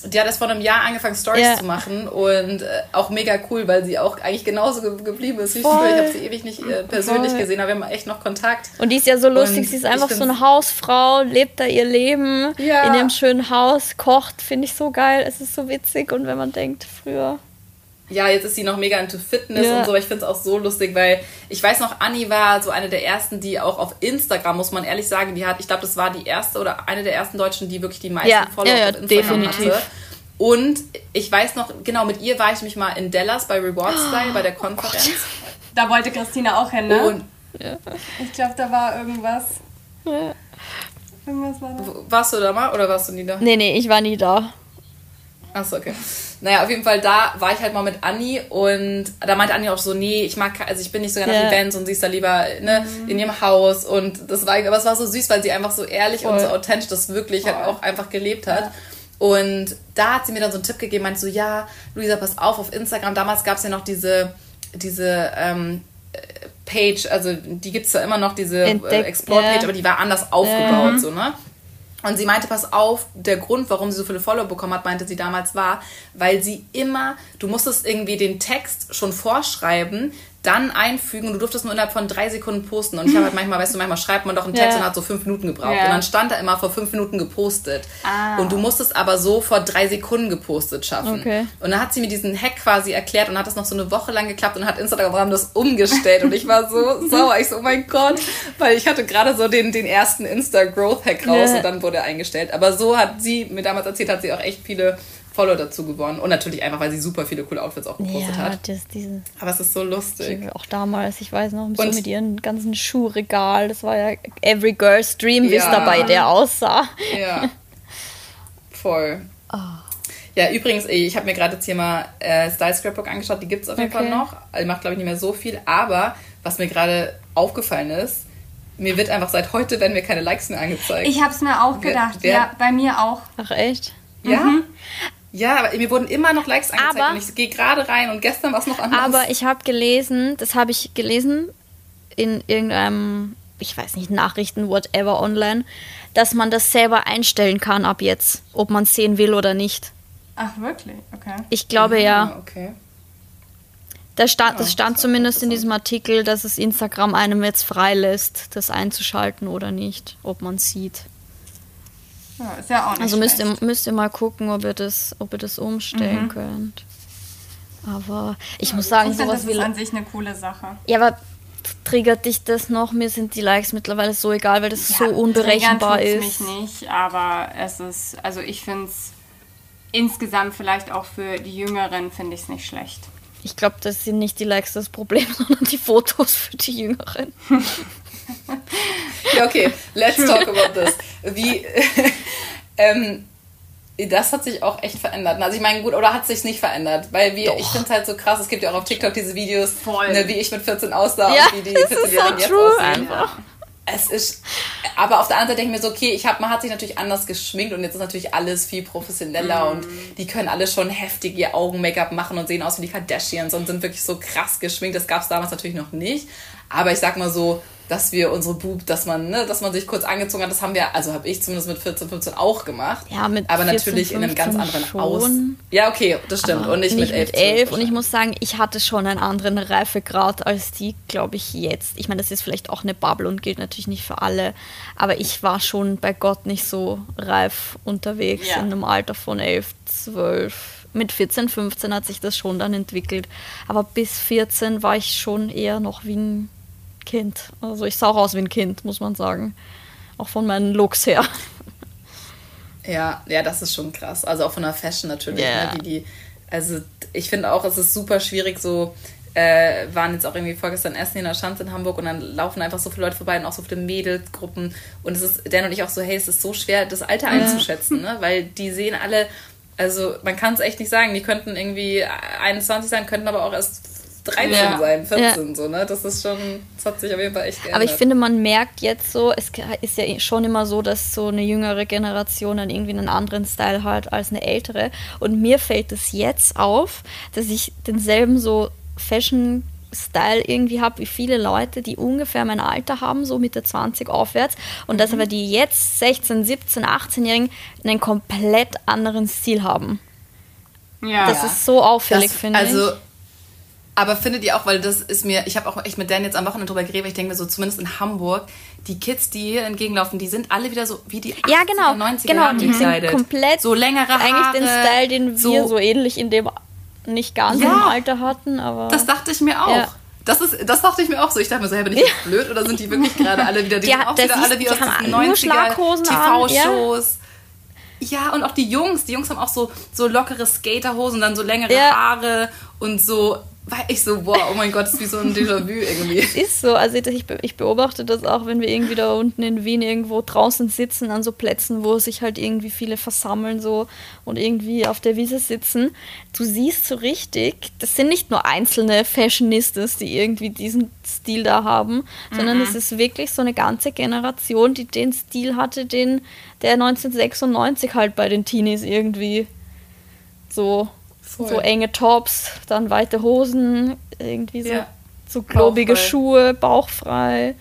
Die hat erst vor einem Jahr angefangen, Stories ja. zu machen und äh, auch mega cool, weil sie auch eigentlich genauso ge geblieben ist wie früher. Ich habe sie ewig nicht äh, persönlich Voll. gesehen, aber wir haben echt noch Kontakt. Und die ist ja so lustig, und sie ist einfach so eine Hausfrau, lebt da ihr Leben ja. in ihrem schönen Haus, kocht, finde ich so geil. Es ist so witzig und wenn man denkt, früher ja, jetzt ist sie noch mega into Fitness ja. und so. Ich finde es auch so lustig, weil ich weiß noch, Anni war so eine der ersten, die auch auf Instagram, muss man ehrlich sagen, die hat, ich glaube, das war die erste oder eine der ersten Deutschen, die wirklich die meisten ja, Follower ja, auf Instagram definitiv. hatte. Und ich weiß noch, genau, mit ihr war ich mich mal in Dallas bei Reward Style, oh, bei der Konferenz. Oh da wollte Christina auch hin, ne? Und ja. Ich glaube, da war irgendwas. Ja. Irgendwas war da. Warst du da mal oder warst du nie da? Nee, nee, ich war nie da. Achso, okay. Naja, auf jeden Fall, da war ich halt mal mit Anni und da meinte Anni auch so, nee, ich mag, also ich bin nicht so gerne yeah. auf Events und sie ist da lieber ne, mhm. in ihrem Haus und das war, aber es war so süß, weil sie einfach so ehrlich Voll. und so authentisch das wirklich halt auch einfach gelebt hat. Ja. Und da hat sie mir dann so einen Tipp gegeben, meinte so, ja, Luisa, pass auf, auf Instagram, damals gab es ja noch diese, diese, ähm, Page, also die gibt es ja immer noch, diese äh, Explore-Page, yeah. aber die war anders aufgebaut, mhm. so, ne? Und sie meinte, pass auf, der Grund, warum sie so viele Follower bekommen hat, meinte sie damals war, weil sie immer, du musstest irgendwie den Text schon vorschreiben, dann einfügen und du durftest nur innerhalb von drei Sekunden posten. Und ich habe halt manchmal, weißt du, manchmal schreibt man doch einen Text ja. und hat so fünf Minuten gebraucht. Ja. Und dann stand da immer vor fünf Minuten gepostet. Ah. Und du musstest aber so vor drei Sekunden gepostet schaffen. Okay. Und dann hat sie mir diesen Hack quasi erklärt und hat das noch so eine Woche lang geklappt und hat Instagram das umgestellt. und ich war so <laughs> sauer. Ich so, oh mein Gott. Weil ich hatte gerade so den, den ersten Insta-Growth-Hack raus ja. und dann wurde er eingestellt. Aber so hat sie mir damals erzählt, hat sie auch echt viele Follower dazu gewonnen. Und natürlich einfach, weil sie super viele coole Outfits auch gepostet ja, hat. Das, diese, Aber es ist so lustig. Auch damals, ich weiß noch, so mit ihren ganzen Schuhregal. Das war ja Every Girl's Dream, wie es dabei der aussah. Ja. Voll. Oh. Ja, übrigens, ich habe mir gerade jetzt hier mal äh, Style Scrapbook angeschaut. Die gibt es auf jeden okay. Fall noch. Also, macht, glaube ich, nicht mehr so viel. Aber was mir gerade aufgefallen ist, mir wird einfach seit heute, wenn mir keine Likes mehr angezeigt. Ich habe es mir auch gedacht. Wer, wer, ja, bei mir auch. Ach, echt? Ja. Mhm. Ja, aber mir wurden immer noch Likes angezeigt aber, und ich gehe gerade rein und gestern war es noch anders. Aber ich habe gelesen, das habe ich gelesen in irgendeinem, ich weiß nicht, Nachrichten, whatever online, dass man das selber einstellen kann ab jetzt, ob man es sehen will oder nicht. Ach, wirklich? Okay. Ich glaube ja. ja. Okay. Da stand, das stand zumindest in diesem Artikel, dass es Instagram einem jetzt freilässt, das einzuschalten oder nicht, ob man es sieht. Ja, ist ja auch nicht Also müsst ihr, müsst ihr mal gucken, ob ihr das, ob ihr das umstellen mhm. könnt. Aber ich ja, muss sagen, ich sowas finde, das ist an sich eine coole Sache. Ja, aber triggert dich das noch? Mir sind die Likes mittlerweile so egal, weil das ja, so unberechenbar ist. mich nicht, aber es ist, also ich finde es insgesamt vielleicht auch für die Jüngeren finde ich es nicht schlecht. Ich glaube, das sind nicht die Likes das Problem, <laughs> sondern die Fotos für die Jüngeren. <laughs> ja, okay, let's talk about this. Wie, <laughs> ähm, das hat sich auch echt verändert. Also ich meine, gut, oder hat sich nicht verändert? Weil wir, ich finde es halt so krass, es gibt ja auch auf TikTok diese Videos, ne, wie ich mit 14 aussah ja, und wie die 14-Jährigen so jetzt aussehen. Einfach. Es ist, aber auf der anderen Seite denke ich mir so, okay, ich hab, man hat sich natürlich anders geschminkt und jetzt ist natürlich alles viel professioneller mm. und die können alle schon heftig ihr Augen-Make-up machen und sehen aus wie die Kardashians und sind wirklich so krass geschminkt. Das gab es damals natürlich noch nicht. Aber ich sag mal so, dass wir unsere Boob, dass man, ne, dass man sich kurz angezogen hat, das haben wir, also habe ich zumindest mit 14, 15 auch gemacht. Ja, mit Aber 14, natürlich in einem ganz anderen schon. Aus. Ja, okay, das stimmt. und nicht, nicht mit 11. Mit 11 und ich muss sagen, ich hatte schon einen anderen Reifegrad als die, glaube ich, jetzt. Ich meine, das ist vielleicht auch eine Bubble und gilt natürlich nicht für alle. Aber ich war schon bei Gott nicht so reif unterwegs ja. in einem Alter von 11, 12 mit 14, 15 hat sich das schon dann entwickelt. Aber bis 14 war ich schon eher noch wie ein Kind. Also ich sah auch aus wie ein Kind, muss man sagen. Auch von meinen Looks her. Ja, ja, das ist schon krass. Also auch von der Fashion natürlich. Yeah. Ne? Die, die, also ich finde auch, es ist super schwierig, so äh, waren jetzt auch irgendwie vorgestern essen in der Schanze in Hamburg und dann laufen einfach so viele Leute vorbei und auch so viele Mädelsgruppen. Und es ist, Dan und ich auch so, hey, es ist so schwer, das Alter einzuschätzen, ne? Weil die sehen alle, also man kann es echt nicht sagen, die könnten irgendwie 21 sein, könnten aber auch erst 13 ja. sein, 14 ja. so, ne? Das ist schon, das hat sich auf jeden Fall echt geändert. Aber ich finde, man merkt jetzt so, es ist ja schon immer so, dass so eine jüngere Generation dann irgendwie einen anderen Style hat als eine ältere. Und mir fällt es jetzt auf, dass ich denselben so Fashion Style irgendwie habe wie viele Leute, die ungefähr mein Alter haben, so Mitte 20 aufwärts. Und mhm. dass aber die jetzt 16, 17, 18-Jährigen einen komplett anderen Stil haben. Ja. Das ist so auffällig, finde ich. Also aber findet ihr auch, weil das ist mir, ich habe auch echt mit Dan jetzt am Wochenende drüber geredet, ich denke mir so, zumindest in Hamburg, die Kids, die hier entgegenlaufen, die sind alle wieder so wie die 80er, ja, genau, 90er genau, die sind komplett so längere Haare. Eigentlich den Style, den so, wir so ähnlich in dem nicht ganz ja, im Alter hatten, aber das dachte ich mir auch. Ja. Das, ist, das dachte ich mir auch so. Ich dachte mir so, hey, bin ich ja. blöd oder sind die wirklich gerade alle wieder, die, <laughs> die sind auch wieder alle wie aus den 90er TV-Shows. Ja. ja. und auch die Jungs. Die Jungs haben auch so, so lockere Skaterhosen, dann so längere Haare und so war ich so, boah, oh mein Gott, das ist wie so ein Déjà-vu irgendwie. Ist so, also ich, ich beobachte das auch, wenn wir irgendwie da unten in Wien irgendwo draußen sitzen, an so Plätzen, wo sich halt irgendwie viele versammeln so und irgendwie auf der Wiese sitzen. Du siehst so richtig, das sind nicht nur einzelne Fashionistas, die irgendwie diesen Stil da haben, sondern mhm. es ist wirklich so eine ganze Generation, die den Stil hatte, den der 1996 halt bei den Teenies irgendwie so Voll. So enge Tops, dann weite Hosen, irgendwie so, ja. so globige bauchfrei. Schuhe, bauchfrei.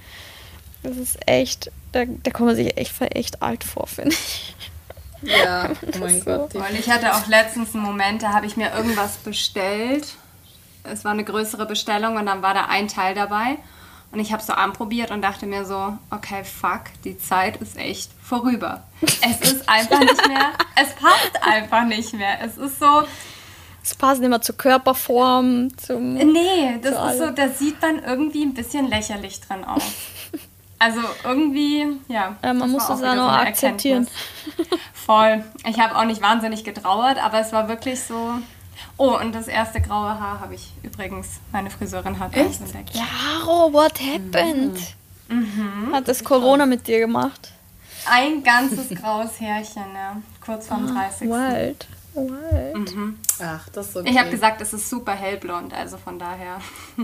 Das ist echt, da, da kommt man sich echt, echt alt vor, finde ich. Ja, oh <laughs> mein so. Gott. Und ich hatte auch letztens einen Moment, da habe ich mir irgendwas bestellt. Es war eine größere Bestellung und dann war da ein Teil dabei. Und ich habe es so anprobiert und dachte mir so, okay, fuck, die Zeit ist echt vorüber. Es ist einfach nicht mehr, es passt einfach nicht mehr. Es ist so, es passt immer zur Körperform, zum. Nee, das ist allem. so, da sieht man irgendwie ein bisschen lächerlich dran aus. Also irgendwie, ja. ja man muss es auch noch akzeptieren. Voll. Ich habe auch nicht wahnsinnig getrauert, aber es war wirklich so. Oh, und das erste graue Haar habe ich übrigens, meine Friseurin hat Echt? entdeckt. Caro, what happened? Mhm. Hat das Corona mit dir gemacht? Ein ganzes graues Härchen, ja. Kurz vorm 30. Wild. Wild. Mhm. Ach, das ist so Ich habe gesagt, es ist super hellblond, also von daher. <laughs>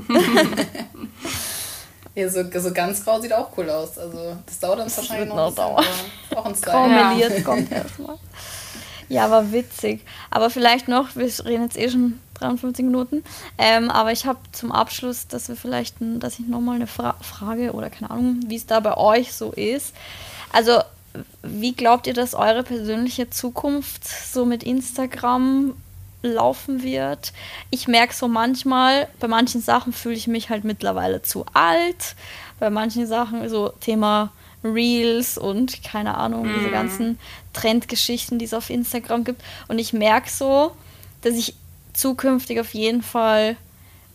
ja, so, so ganz grau sieht auch cool aus. Also das dauert dann wahrscheinlich noch, noch. Auch ein Style. Graumeliert ja. kommt erstmal. Ja, aber witzig. Aber vielleicht noch, wir reden jetzt eh schon 53 Minuten, ähm, aber ich habe zum Abschluss, dass wir vielleicht, dass ich nochmal eine Fra Frage oder keine Ahnung, wie es da bei euch so ist. Also wie glaubt ihr, dass eure persönliche Zukunft so mit Instagram laufen wird? Ich merke so manchmal, bei manchen Sachen fühle ich mich halt mittlerweile zu alt. Bei manchen Sachen, so Thema Reels und keine Ahnung, diese ganzen Trendgeschichten, die es auf Instagram gibt. Und ich merke so, dass ich zukünftig auf jeden Fall,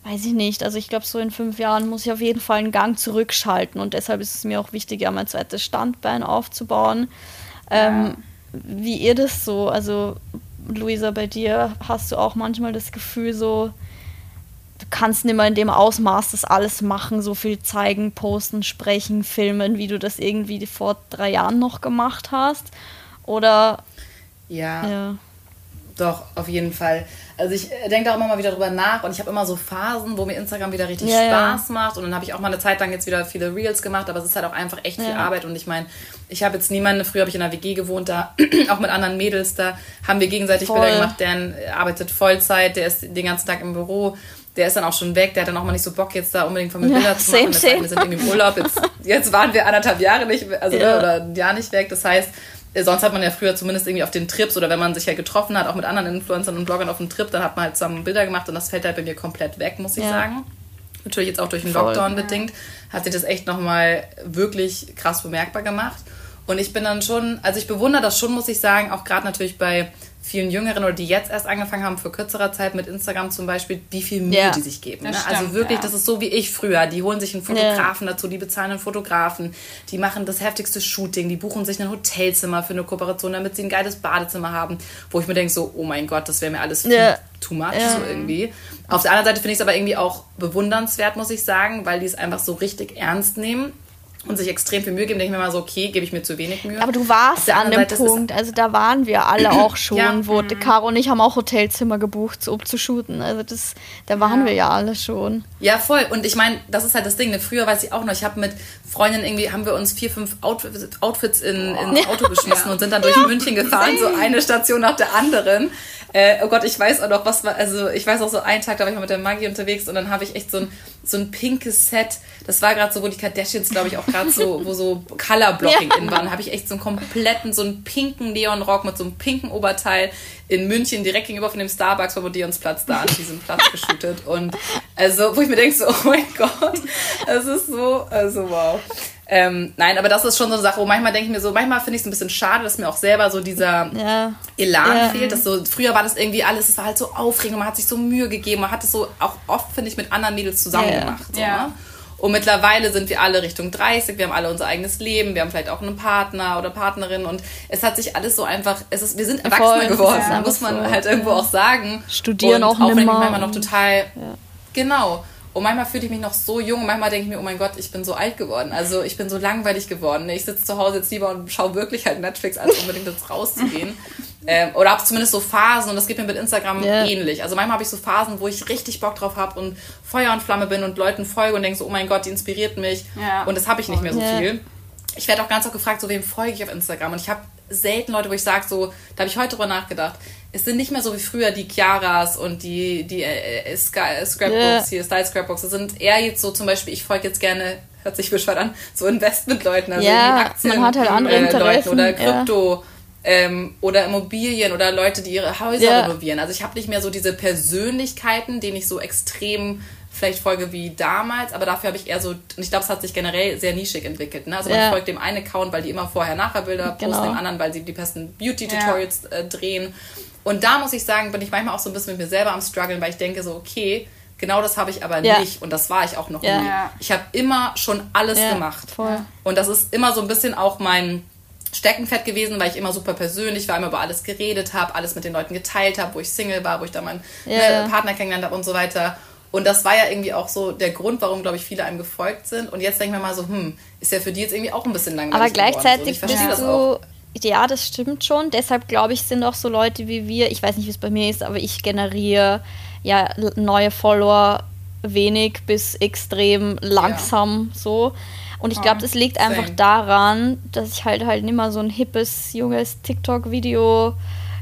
weiß ich nicht, also ich glaube, so in fünf Jahren muss ich auf jeden Fall einen Gang zurückschalten und deshalb ist es mir auch wichtig, ja, mein zweites Standbein aufzubauen. Ja. Ähm, wie ihr das so, also Luisa, bei dir hast du auch manchmal das Gefühl so, du kannst nicht mehr in dem Ausmaß das alles machen, so viel zeigen, posten, sprechen, filmen, wie du das irgendwie vor drei Jahren noch gemacht hast? Oder ja. ja. Doch, auf jeden Fall. Also ich äh, denke da auch immer mal wieder drüber nach und ich habe immer so Phasen, wo mir Instagram wieder richtig ja, Spaß ja. macht und dann habe ich auch mal eine Zeit lang jetzt wieder viele Reels gemacht, aber es ist halt auch einfach echt ja. viel Arbeit und ich meine, ich habe jetzt niemanden, früher habe ich in einer WG gewohnt, da <clears throat> auch mit anderen Mädels, da haben wir gegenseitig Voll. Bilder gemacht, der arbeitet Vollzeit, der ist den ganzen Tag im Büro, der ist dann auch schon weg, der hat dann auch mal nicht so Bock jetzt da unbedingt von mir Bilder zu machen. Same, same. Wir sind irgendwie im Urlaub, jetzt, <laughs> jetzt waren wir anderthalb Jahre nicht, also oder ein Jahr nicht weg, das heißt, sonst hat man ja früher zumindest irgendwie auf den Trips oder wenn man sich ja getroffen hat, auch mit anderen Influencern und Bloggern auf dem Trip, dann hat man halt zusammen Bilder gemacht und das fällt halt bei mir komplett weg, muss ich ja. sagen. Natürlich jetzt auch durch den Voll. Lockdown bedingt, hat sich das echt nochmal wirklich krass bemerkbar gemacht. Und ich bin dann schon, also ich bewundere das schon, muss ich sagen, auch gerade natürlich bei vielen Jüngeren oder die jetzt erst angefangen haben, für kürzerer Zeit mit Instagram zum Beispiel, wie viel Mühe ja. die sich geben. Ne? Also stimmt, also wirklich, ja. das ist so wie ich früher. Die holen sich einen Fotografen ja. dazu, die bezahlen einen Fotografen, die machen das heftigste Shooting, die buchen sich ein Hotelzimmer für eine Kooperation, damit sie ein geiles Badezimmer haben, wo ich mir denke so, oh mein Gott, das wäre mir alles viel too much so irgendwie. Auf der anderen Seite finde ich es aber irgendwie auch bewundernswert, muss ich sagen, weil die es einfach so richtig ernst nehmen und sich extrem viel Mühe geben, denke ich mir mal so, okay, gebe ich mir zu wenig Mühe. Aber du warst an dem Seite Punkt, also da waren wir alle <clears throat> auch schon, ja. wo mhm. Caro und ich haben auch Hotelzimmer gebucht, um zu shooten. Also das, da waren ja. wir ja alle schon. Ja, voll. Und ich meine, das ist halt das Ding. Ne? Früher weiß ich auch noch, ich habe mit Freundinnen irgendwie, haben wir uns vier, fünf Outfits in, ins Auto geschmissen <laughs> ja. und sind dann durch München gefahren, so eine Station nach der anderen. Äh, oh Gott, ich weiß auch noch, was war, also ich weiß auch so einen Tag, da war ich mal mit der Maggie unterwegs und dann habe ich echt so ein, so ein pinkes Set. Das war gerade so, wo die Kardashians, glaube ich, auch gerade so, wo so Color-Blocking ja. in waren. habe ich echt so einen kompletten, so einen pinken Neonrock mit so einem pinken Oberteil in München direkt gegenüber von dem Starbucks vom Odeonsplatz da an diesem Platz geshootet. Und also, wo ich mir denke, so, oh mein Gott, das ist so, also wow. Ähm, nein, aber das ist schon so eine Sache, wo manchmal denke ich mir so, manchmal finde ich es ein bisschen schade, dass mir auch selber so dieser ja. Elan ja. fehlt. Dass so, früher war das irgendwie alles, es war halt so aufregend, man hat sich so Mühe gegeben, man hat es so auch oft, finde ich, mit anderen Mädels zusammen ja. gemacht. So, ne? Und mittlerweile sind wir alle Richtung 30, wir haben alle unser eigenes Leben, wir haben vielleicht auch einen Partner oder Partnerin und es hat sich alles so einfach, es ist, wir sind Erwachsene geworden, muss man halt irgendwo auch sagen. Studieren und auch, auch wenn ich manchmal noch total, genau. Und manchmal fühle ich mich noch so jung und manchmal denke ich mir, oh mein Gott, ich bin so alt geworden. Also ich bin so langweilig geworden. Ich sitze zu Hause jetzt lieber und schaue wirklich halt Netflix, als unbedingt jetzt rauszugehen. <laughs> ähm, oder habe zumindest so Phasen und das geht mir mit Instagram yeah. ähnlich. Also manchmal habe ich so Phasen, wo ich richtig Bock drauf habe und Feuer und Flamme bin und Leuten folge und denke so, oh mein Gott, die inspiriert mich. Ja. Und das habe ich nicht mehr so yeah. viel. Ich werde auch ganz oft gefragt, so wem folge ich auf Instagram? Und ich habe selten Leute, wo ich sage, so, da habe ich heute drüber nachgedacht es sind nicht mehr so wie früher die Chiaras und die, die äh, äh Sky, äh, Scrapbooks hier, Style Scrapbooks. Es sind eher jetzt so zum Beispiel, ich folge jetzt gerne, hört sich bescheuert an, so Investmentleuten, also ja, Aktien, man hat halt andere äh, Leuten oder Krypto. Ja. Ähm, oder Immobilien oder Leute, die ihre Häuser ja. renovieren. Also ich habe nicht mehr so diese Persönlichkeiten, denen ich so extrem vielleicht folge wie damals, aber dafür habe ich eher so, und ich glaube, es hat sich generell sehr nischig entwickelt. Ne? Also man ja. folgt dem einen Account, weil die immer Vorher-Nachher-Bilder genau. posten, dem anderen, weil sie die besten Beauty-Tutorials ja. äh, drehen. Und da muss ich sagen, bin ich manchmal auch so ein bisschen mit mir selber am struggeln, weil ich denke so, okay, genau das habe ich aber ja. nicht und das war ich auch noch ja. nie. Ich habe immer schon alles ja, gemacht. Voll. Und das ist immer so ein bisschen auch mein Steckenfett gewesen, weil ich immer super persönlich war, immer über alles geredet habe, alles mit den Leuten geteilt habe, wo ich Single war, wo ich da meinen ne, Partner kennengelernt habe und so weiter. Und das war ja irgendwie auch so der Grund, warum, glaube ich, viele einem gefolgt sind. Und jetzt denken wir mal so, hm, ist ja für die jetzt irgendwie auch ein bisschen langweilig. Aber gleichzeitig so. bist du ja, das stimmt schon. Deshalb glaube ich, sind auch so Leute wie wir, ich weiß nicht, wie es bei mir ist, aber ich generiere ja neue Follower wenig bis extrem langsam ja. so. Und ich glaube, das liegt einfach Same. daran, dass ich halt halt nicht mehr so ein hippes, junges TikTok-Video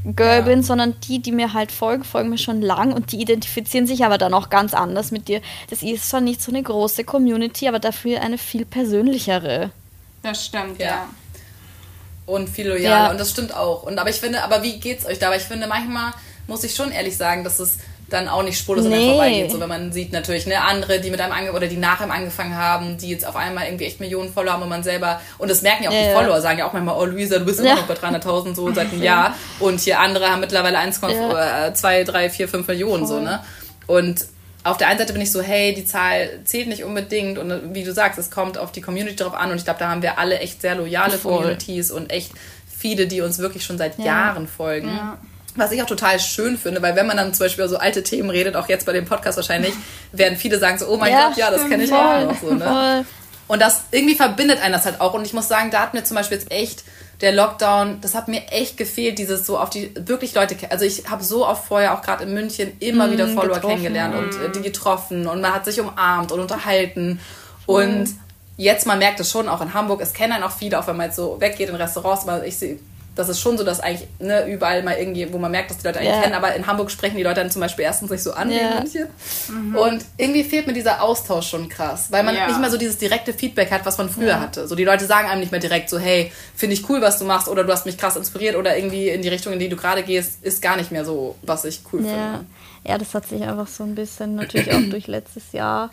Girl ja. bin, sondern die, die mir halt folgen, folgen mir schon lang und die identifizieren sich aber dann auch ganz anders mit dir. Das ist zwar nicht so eine große Community, aber dafür eine viel persönlichere. Das stimmt, ja. ja und viel loyaler. Ja. Und das stimmt auch. Und aber ich finde, aber wie geht's euch da? Aber ich finde, manchmal muss ich schon ehrlich sagen, dass es dann auch nicht spurlos nee. an einem vorbeigeht. So, wenn man sieht natürlich, ne, andere, die mit einem ange oder die nach einem angefangen haben, die jetzt auf einmal irgendwie echt Millionen Follower haben und man selber, und das merken ja auch ja, die Follower, sagen ja auch manchmal, oh Luisa, du bist immer noch bei 300.000 so seit einem Jahr und hier andere haben mittlerweile 1,2, 3, 4, 5 Millionen Voll. so, ne? Und auf der einen Seite bin ich so, hey, die Zahl zählt nicht unbedingt und wie du sagst, es kommt auf die Community drauf an und ich glaube, da haben wir alle echt sehr loyale Voll. Communities und echt viele, die uns wirklich schon seit ja. Jahren folgen. Ja. Was ich auch total schön finde, weil wenn man dann zum Beispiel über so alte Themen redet, auch jetzt bei dem Podcast wahrscheinlich, <laughs> werden viele sagen so, oh mein ja, Gott, ja, das kenne ich auch noch so. Ne? Und das irgendwie verbindet einen das halt auch. Und ich muss sagen, da hat mir zum Beispiel jetzt echt der Lockdown, das hat mir echt gefehlt, dieses so auf die wirklich Leute, also ich habe so oft vorher auch gerade in München immer mm, wieder Follower getroffen. kennengelernt und äh, die getroffen und man hat sich umarmt und unterhalten. Und jetzt man merkt es schon auch in Hamburg, es kennen einen auch viele, auch wenn man jetzt so weggeht in Restaurants, aber ich sehe das ist schon so, dass eigentlich ne, überall mal irgendwie, wo man merkt, dass die Leute eigentlich yeah. kennen, aber in Hamburg sprechen die Leute dann zum Beispiel erstens nicht so an yeah. wie in München. Mhm. Und irgendwie fehlt mir dieser Austausch schon krass, weil man yeah. nicht mehr so dieses direkte Feedback hat, was man früher hatte. So die Leute sagen einem nicht mehr direkt so, hey, finde ich cool, was du machst oder du hast mich krass inspiriert oder irgendwie in die Richtung, in die du gerade gehst, ist gar nicht mehr so, was ich cool finde. Ja, das hat sich einfach so ein bisschen natürlich auch durch letztes Jahr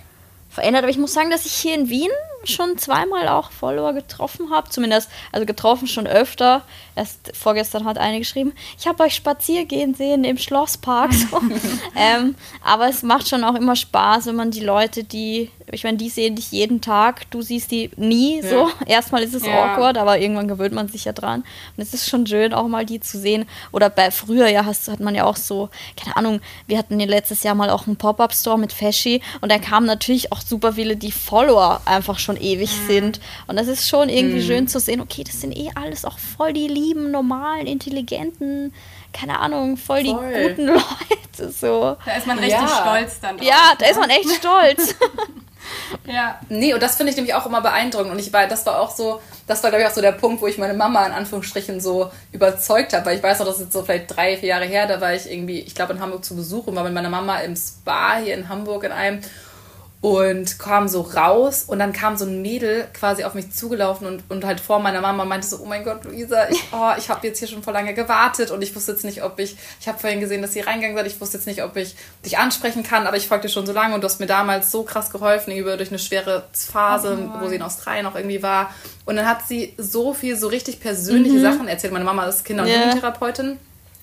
verändert. Aber ich muss sagen, dass ich hier in Wien schon zweimal auch Follower getroffen habe. Zumindest, also getroffen schon öfter. Erst vorgestern hat eine geschrieben, ich habe euch spazieren sehen im Schlosspark. So. <laughs> ähm, aber es macht schon auch immer Spaß, wenn man die Leute, die, ich meine, die sehen dich jeden Tag, du siehst die nie. Ja. So. Erstmal ist es ja. awkward, aber irgendwann gewöhnt man sich ja dran. Und es ist schon schön, auch mal die zu sehen. Oder bei früher, ja, hast, hat man ja auch so, keine Ahnung, wir hatten letztes Jahr mal auch einen Pop-Up-Store mit Feschi und da kamen natürlich auch super viele, die Follower einfach schon ewig mhm. sind. Und das ist schon irgendwie mhm. schön zu sehen, okay, das sind eh alles auch voll die lieben, normalen, intelligenten, keine Ahnung, voll, voll. die guten <laughs> Leute. So. Da ist man richtig ja. stolz dann. Drauf, ja, da ne? ist man echt stolz. <laughs> <laughs> ja. Nee, und das finde ich nämlich auch immer beeindruckend. Und ich war, das war auch so, das war, glaube ich, auch so der Punkt, wo ich meine Mama in Anführungsstrichen so überzeugt habe. Weil ich weiß noch, das ist jetzt so vielleicht drei, vier Jahre her, da war ich irgendwie, ich glaube, in Hamburg zu Besuch und war mit meiner Mama im Spa hier in Hamburg in einem und kam so raus und dann kam so ein Mädel quasi auf mich zugelaufen und, und halt vor meiner Mama meinte so, oh mein Gott, Luisa, ich, oh, ich habe jetzt hier schon vor lange gewartet und ich wusste jetzt nicht, ob ich, ich habe vorhin gesehen, dass sie reingegangen seid, ich wusste jetzt nicht, ob ich dich ansprechen kann, aber ich folgte schon so lange und du hast mir damals so krass geholfen, über durch eine schwere Phase, oh wo sie in Australien auch irgendwie war. Und dann hat sie so viel, so richtig persönliche mhm. Sachen erzählt. Meine Mama ist Kinder- und yeah. Jugendtherapeutin.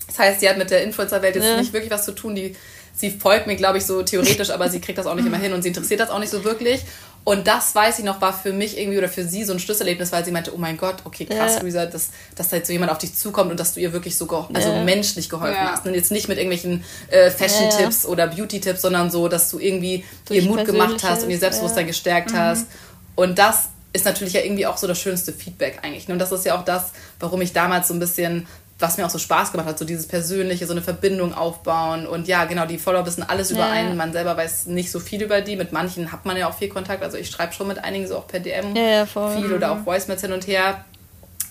Das heißt, sie hat mit der Influencer-Welt jetzt yeah. nicht wirklich was zu tun. Die sie folgt mir, glaube ich, so theoretisch, aber sie kriegt das auch nicht immer hin und sie interessiert das auch nicht so wirklich. Und das, weiß ich noch, war für mich irgendwie oder für sie so ein Schlüsselerlebnis, weil sie meinte, oh mein Gott, okay, krass, ja. Luisa, dass, dass da jetzt so jemand auf dich zukommt und dass du ihr wirklich so also ja. menschlich geholfen ja. hast. Und jetzt nicht mit irgendwelchen äh, Fashion-Tipps oder Beauty-Tipps, sondern so, dass du irgendwie Durch ihr Mut gemacht hast und ihr Selbstbewusstsein gestärkt mhm. hast. Und das ist natürlich ja irgendwie auch so das schönste Feedback eigentlich. Und das ist ja auch das, warum ich damals so ein bisschen was mir auch so Spaß gemacht hat, so dieses Persönliche, so eine Verbindung aufbauen. Und ja, genau, die Follower wissen alles über ja. einen. Man selber weiß nicht so viel über die. Mit manchen hat man ja auch viel Kontakt. Also ich schreibe schon mit einigen so auch per DM ja, viel oder auch Voicemails hin und her.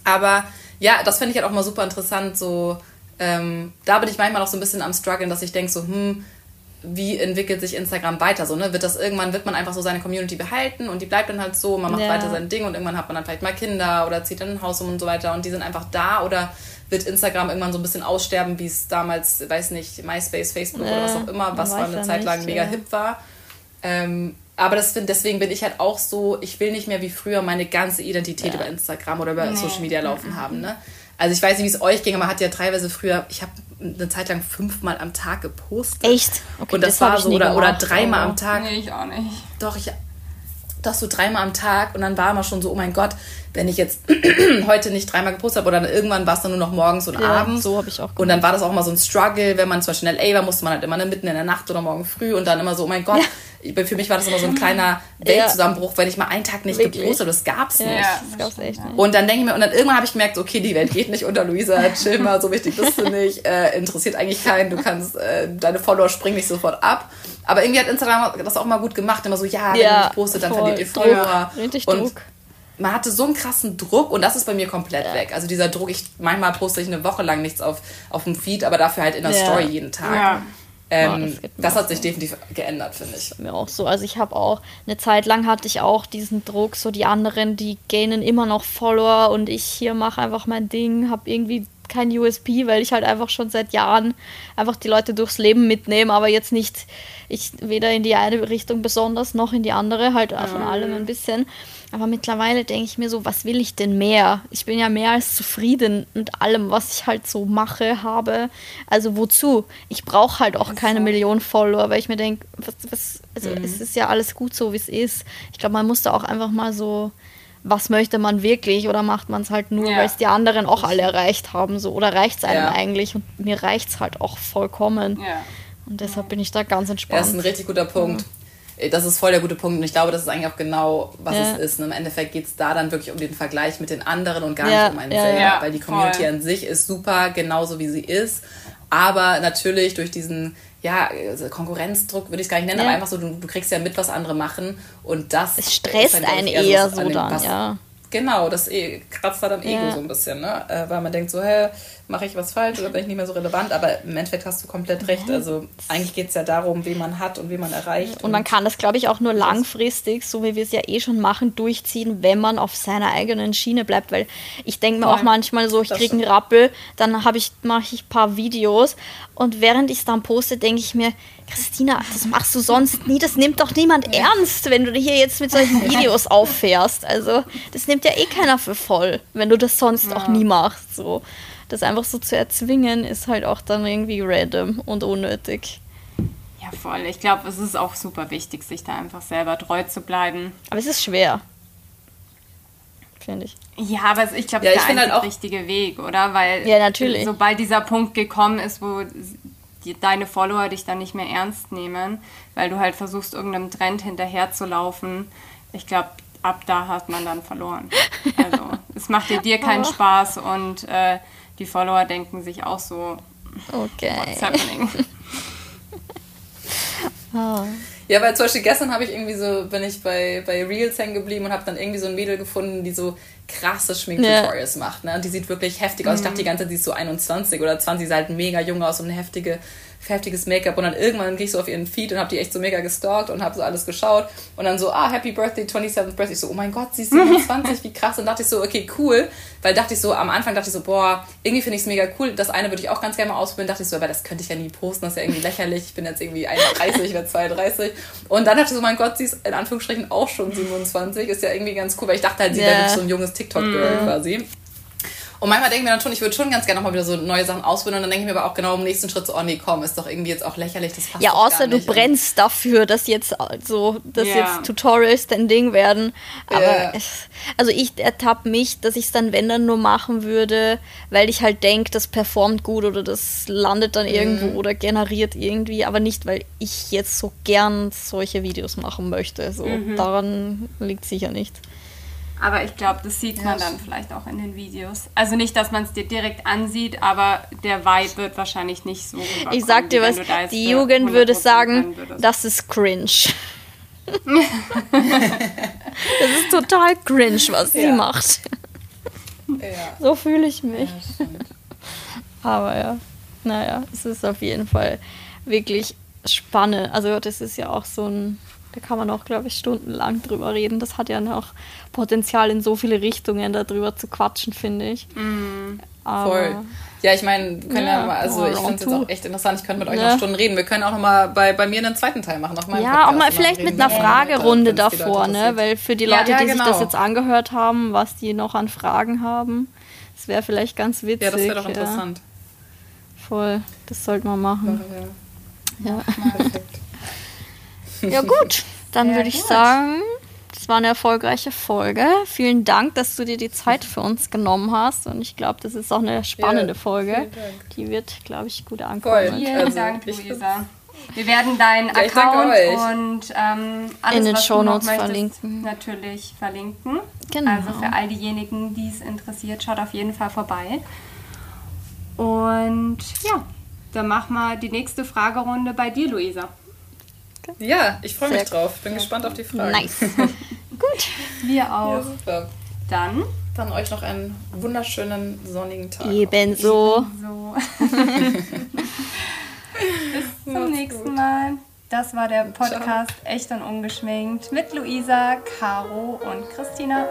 Aber ja, das finde ich halt auch mal super interessant. So, ähm, da bin ich manchmal auch so ein bisschen am struggeln, dass ich denke so, hm, wie entwickelt sich Instagram weiter? So, ne? Wird das irgendwann, wird man einfach so seine Community behalten und die bleibt dann halt so, man macht ja. weiter sein Ding und irgendwann hat man dann vielleicht mal Kinder oder zieht dann ein Haus um und so weiter und die sind einfach da oder wird Instagram irgendwann so ein bisschen aussterben, wie es damals, weiß nicht, MySpace, Facebook ja, oder was auch immer, was war eine Zeit lang nicht, mega ja. hip war. Ähm, aber das, deswegen bin ich halt auch so, ich will nicht mehr wie früher meine ganze Identität über Instagram oder über nee. Social Media laufen mhm. haben. Ne? Also ich weiß nicht, wie es euch ging, aber man hat ja teilweise früher, ich habe eine Zeit lang fünfmal am Tag gepostet. Echt? Okay, und das, das war so, oder, oder dreimal am Tag. Nee, ich auch nicht. Doch, ich, das so dreimal am Tag und dann war immer schon so, oh mein Gott, wenn ich jetzt <clears throat> heute nicht dreimal gepostet habe oder dann irgendwann war es dann nur noch morgens und ja, abends. So habe ich auch. Gemacht. Und dann war das auch immer so ein Struggle, wenn man zum Beispiel in LA war, musste man halt immer mitten in der Nacht oder morgen früh und dann immer so, oh mein Gott, ja. Für mich war das immer so ein kleiner <laughs> Weltzusammenbruch, wenn ich mal einen Tag nicht Wirklich? gepostet habe. Das gab's nicht. Ja, das gab's echt nicht. Und dann denke ich mir, und dann irgendwann habe ich gemerkt, okay, die Welt geht nicht unter Luisa, chill mal, so wichtig bist du nicht, <laughs> äh, interessiert eigentlich keinen, du kannst, äh, deine Follower springen nicht sofort ab. Aber irgendwie hat Instagram das auch mal gut gemacht, immer so, ja, wenn ja, nicht postet, dann verliert ihr Follower. Richtig und Druck man hatte so einen krassen Druck und das ist bei mir komplett ja. weg. Also dieser Druck, ich manchmal poste ich eine Woche lang nichts auf, auf dem Feed, aber dafür halt in der ja. Story jeden Tag. Ja. Ähm, das, das hat sich definitiv geändert, finde ich. Mir auch so. Also ich habe auch eine Zeit lang hatte ich auch diesen Druck, so die anderen, die gainen immer noch Follower und ich hier mache einfach mein Ding, habe irgendwie kein USP, weil ich halt einfach schon seit Jahren einfach die Leute durchs Leben mitnehme, aber jetzt nicht, ich weder in die eine Richtung besonders noch in die andere, halt von allem ein bisschen. Aber mittlerweile denke ich mir so, was will ich denn mehr? Ich bin ja mehr als zufrieden mit allem, was ich halt so mache, habe. Also wozu? Ich brauche halt auch keine Million Follower, weil ich mir denke, was, was, also mhm. es ist ja alles gut so, wie es ist. Ich glaube, man muss da auch einfach mal so was möchte man wirklich oder macht man es halt nur, ja. weil es die anderen auch alle erreicht haben so oder reicht es einem ja. eigentlich und mir reicht es halt auch vollkommen. Ja. Und deshalb bin ich da ganz entspannt. Das ist ein richtig guter Punkt. Das ist voll der gute Punkt und ich glaube, das ist eigentlich auch genau, was es ist. Und im Endeffekt geht es da dann wirklich um den Vergleich mit den anderen und gar nicht um einen selber, weil die Community voll. an sich ist super, genauso wie sie ist. Aber natürlich durch diesen ja, also Konkurrenzdruck würde ich es gar nicht nennen, ja. aber einfach so, du, du, kriegst ja mit, was andere machen und das. Es stresst einen eher, eher so, so dann, ja. Genau, das eh, kratzt da am Ego so ein bisschen, ne? Äh, weil man denkt so, hä, mache ich was falsch oder bin ich nicht mehr so relevant? Aber im Endeffekt hast du komplett recht. Also eigentlich geht es ja darum, wen man hat und wen man erreicht. Und, und man kann das, glaube ich, auch nur langfristig, so wie wir es ja eh schon machen, durchziehen, wenn man auf seiner eigenen Schiene bleibt. Weil ich denke mir auch manchmal so, ich kriege einen Rappel, dann ich, mache ich ein paar Videos und während ich es dann poste, denke ich mir, Christina, das machst du sonst nie. Das nimmt doch niemand ernst, wenn du hier jetzt mit solchen <laughs> Videos auffährst. Also, das nimmt ja eh keiner für voll, wenn du das sonst ja. auch nie machst. So. Das einfach so zu erzwingen, ist halt auch dann irgendwie random und unnötig. Ja, voll. Ich glaube, es ist auch super wichtig, sich da einfach selber treu zu bleiben. Aber es ist schwer. Finde ich. Ja, aber ich glaube, ja, das ist der halt richtige Weg, oder? Weil ja, natürlich. sobald dieser Punkt gekommen ist, wo die, deine Follower dich dann nicht mehr ernst nehmen, weil du halt versuchst, irgendeinem Trend hinterherzulaufen. Ich glaube, ab da hat man dann verloren. <laughs> Also es macht dir, dir keinen oh. Spaß und äh, die Follower denken sich auch so, okay. what's happening? oh. <laughs> <laughs> Ja, weil zum Beispiel gestern habe ich irgendwie so, bin ich bei, bei Reels hängen geblieben und habe dann irgendwie so ein Mädel gefunden, die so krasse Schminktutorials ja. macht. Ne? Und die sieht wirklich heftig aus. Mhm. Ich dachte die ganze Zeit, sie ist so 21 oder 20, sie sah halt mega jung aus und eine heftige heftiges Make-up und dann irgendwann gehe ich so auf ihren Feed und habe die echt so mega gestalkt und habe so alles geschaut und dann so, ah, Happy Birthday, 27th Birthday. Ich so, oh mein Gott, sie ist 27, wie krass. Und dachte ich so, okay, cool. Weil dachte ich so, am Anfang dachte ich so, boah, irgendwie finde ich es mega cool. Das eine würde ich auch ganz gerne mal ausprobieren. Dachte ich so, aber das könnte ich ja nie posten, das ist ja irgendwie lächerlich. Ich bin jetzt irgendwie 31, ich werde 32. Und dann dachte ich so, mein Gott, sie ist in Anführungsstrichen auch schon 27. Ist ja irgendwie ganz cool, weil ich dachte halt, sie yeah. wäre so ein junges TikTok-Girl mm. quasi. Und manchmal denke ich mir dann schon, ich würde schon ganz gerne nochmal wieder so neue Sachen ausprobieren. Und dann denke ich mir aber auch genau im nächsten Schritt so, oh nee, komm, ist doch irgendwie jetzt auch lächerlich. Das passt ja, außer du brennst dafür, dass jetzt so, dass ja. jetzt Tutorials dein Ding werden. Aber ja. also ich ertappe mich, dass ich es dann, wenn dann nur machen würde, weil ich halt denke, das performt gut oder das landet dann irgendwo mhm. oder generiert irgendwie, aber nicht, weil ich jetzt so gern solche Videos machen möchte. So, mhm. daran liegt sicher nicht. Aber ich glaube, das sieht man dann vielleicht auch in den Videos. Also nicht, dass man es dir direkt ansieht, aber der Vibe wird wahrscheinlich nicht so Ich sag dir was, die Jugend würde sagen, das ist cringe. <laughs> das ist total cringe, was ja. sie macht. Ja. So fühle ich mich. Ja, aber ja, naja, es ist auf jeden Fall wirklich spannend. Also das ist ja auch so ein da kann man auch, glaube ich, stundenlang drüber reden. Das hat ja noch Potenzial in so viele Richtungen, darüber zu quatschen, finde ich. Mm, voll. Ja, ich meine, wir können ja, ja mal, also ich finde es jetzt auch echt interessant, ich könnte mit euch ja. noch Stunden reden. Wir können auch noch mal bei, bei mir einen zweiten Teil machen. Ja, Podcast auch mal vielleicht mit einer Fragerunde ja, davor, ne? Weil für die Leute, die genau. sich das jetzt angehört haben, was die noch an Fragen haben, das wäre vielleicht ganz witzig. Ja, das wäre doch interessant. Voll, das sollte man machen. Ja, perfekt. <laughs> Ja, gut. Dann ja, würde ich gut. sagen, das war eine erfolgreiche Folge. Vielen Dank, dass du dir die Zeit für uns genommen hast. Und ich glaube, das ist auch eine spannende ja, Folge. Die wird, glaube ich, gut ankommen. Voll. Vielen also, Dank, Luisa. Wir werden deinen ja, Account und ähm, alles, in den Shownotes verlinken. Natürlich verlinken. Genau. Also für all diejenigen, die es interessiert, schaut auf jeden Fall vorbei. Und ja, dann machen wir die nächste Fragerunde bei dir, Luisa. Ja, ich freue mich drauf. Bin gespannt auf die Fragen. Nice. <laughs> Gut. Wir auch. Ja, super. Dann. Dann euch noch einen wunderschönen sonnigen Tag. Ebenso. Ebenso. <laughs> Bis zum nächsten gut. Mal. Das war der Podcast Ciao. Echt und Ungeschminkt mit Luisa, Caro und Christina.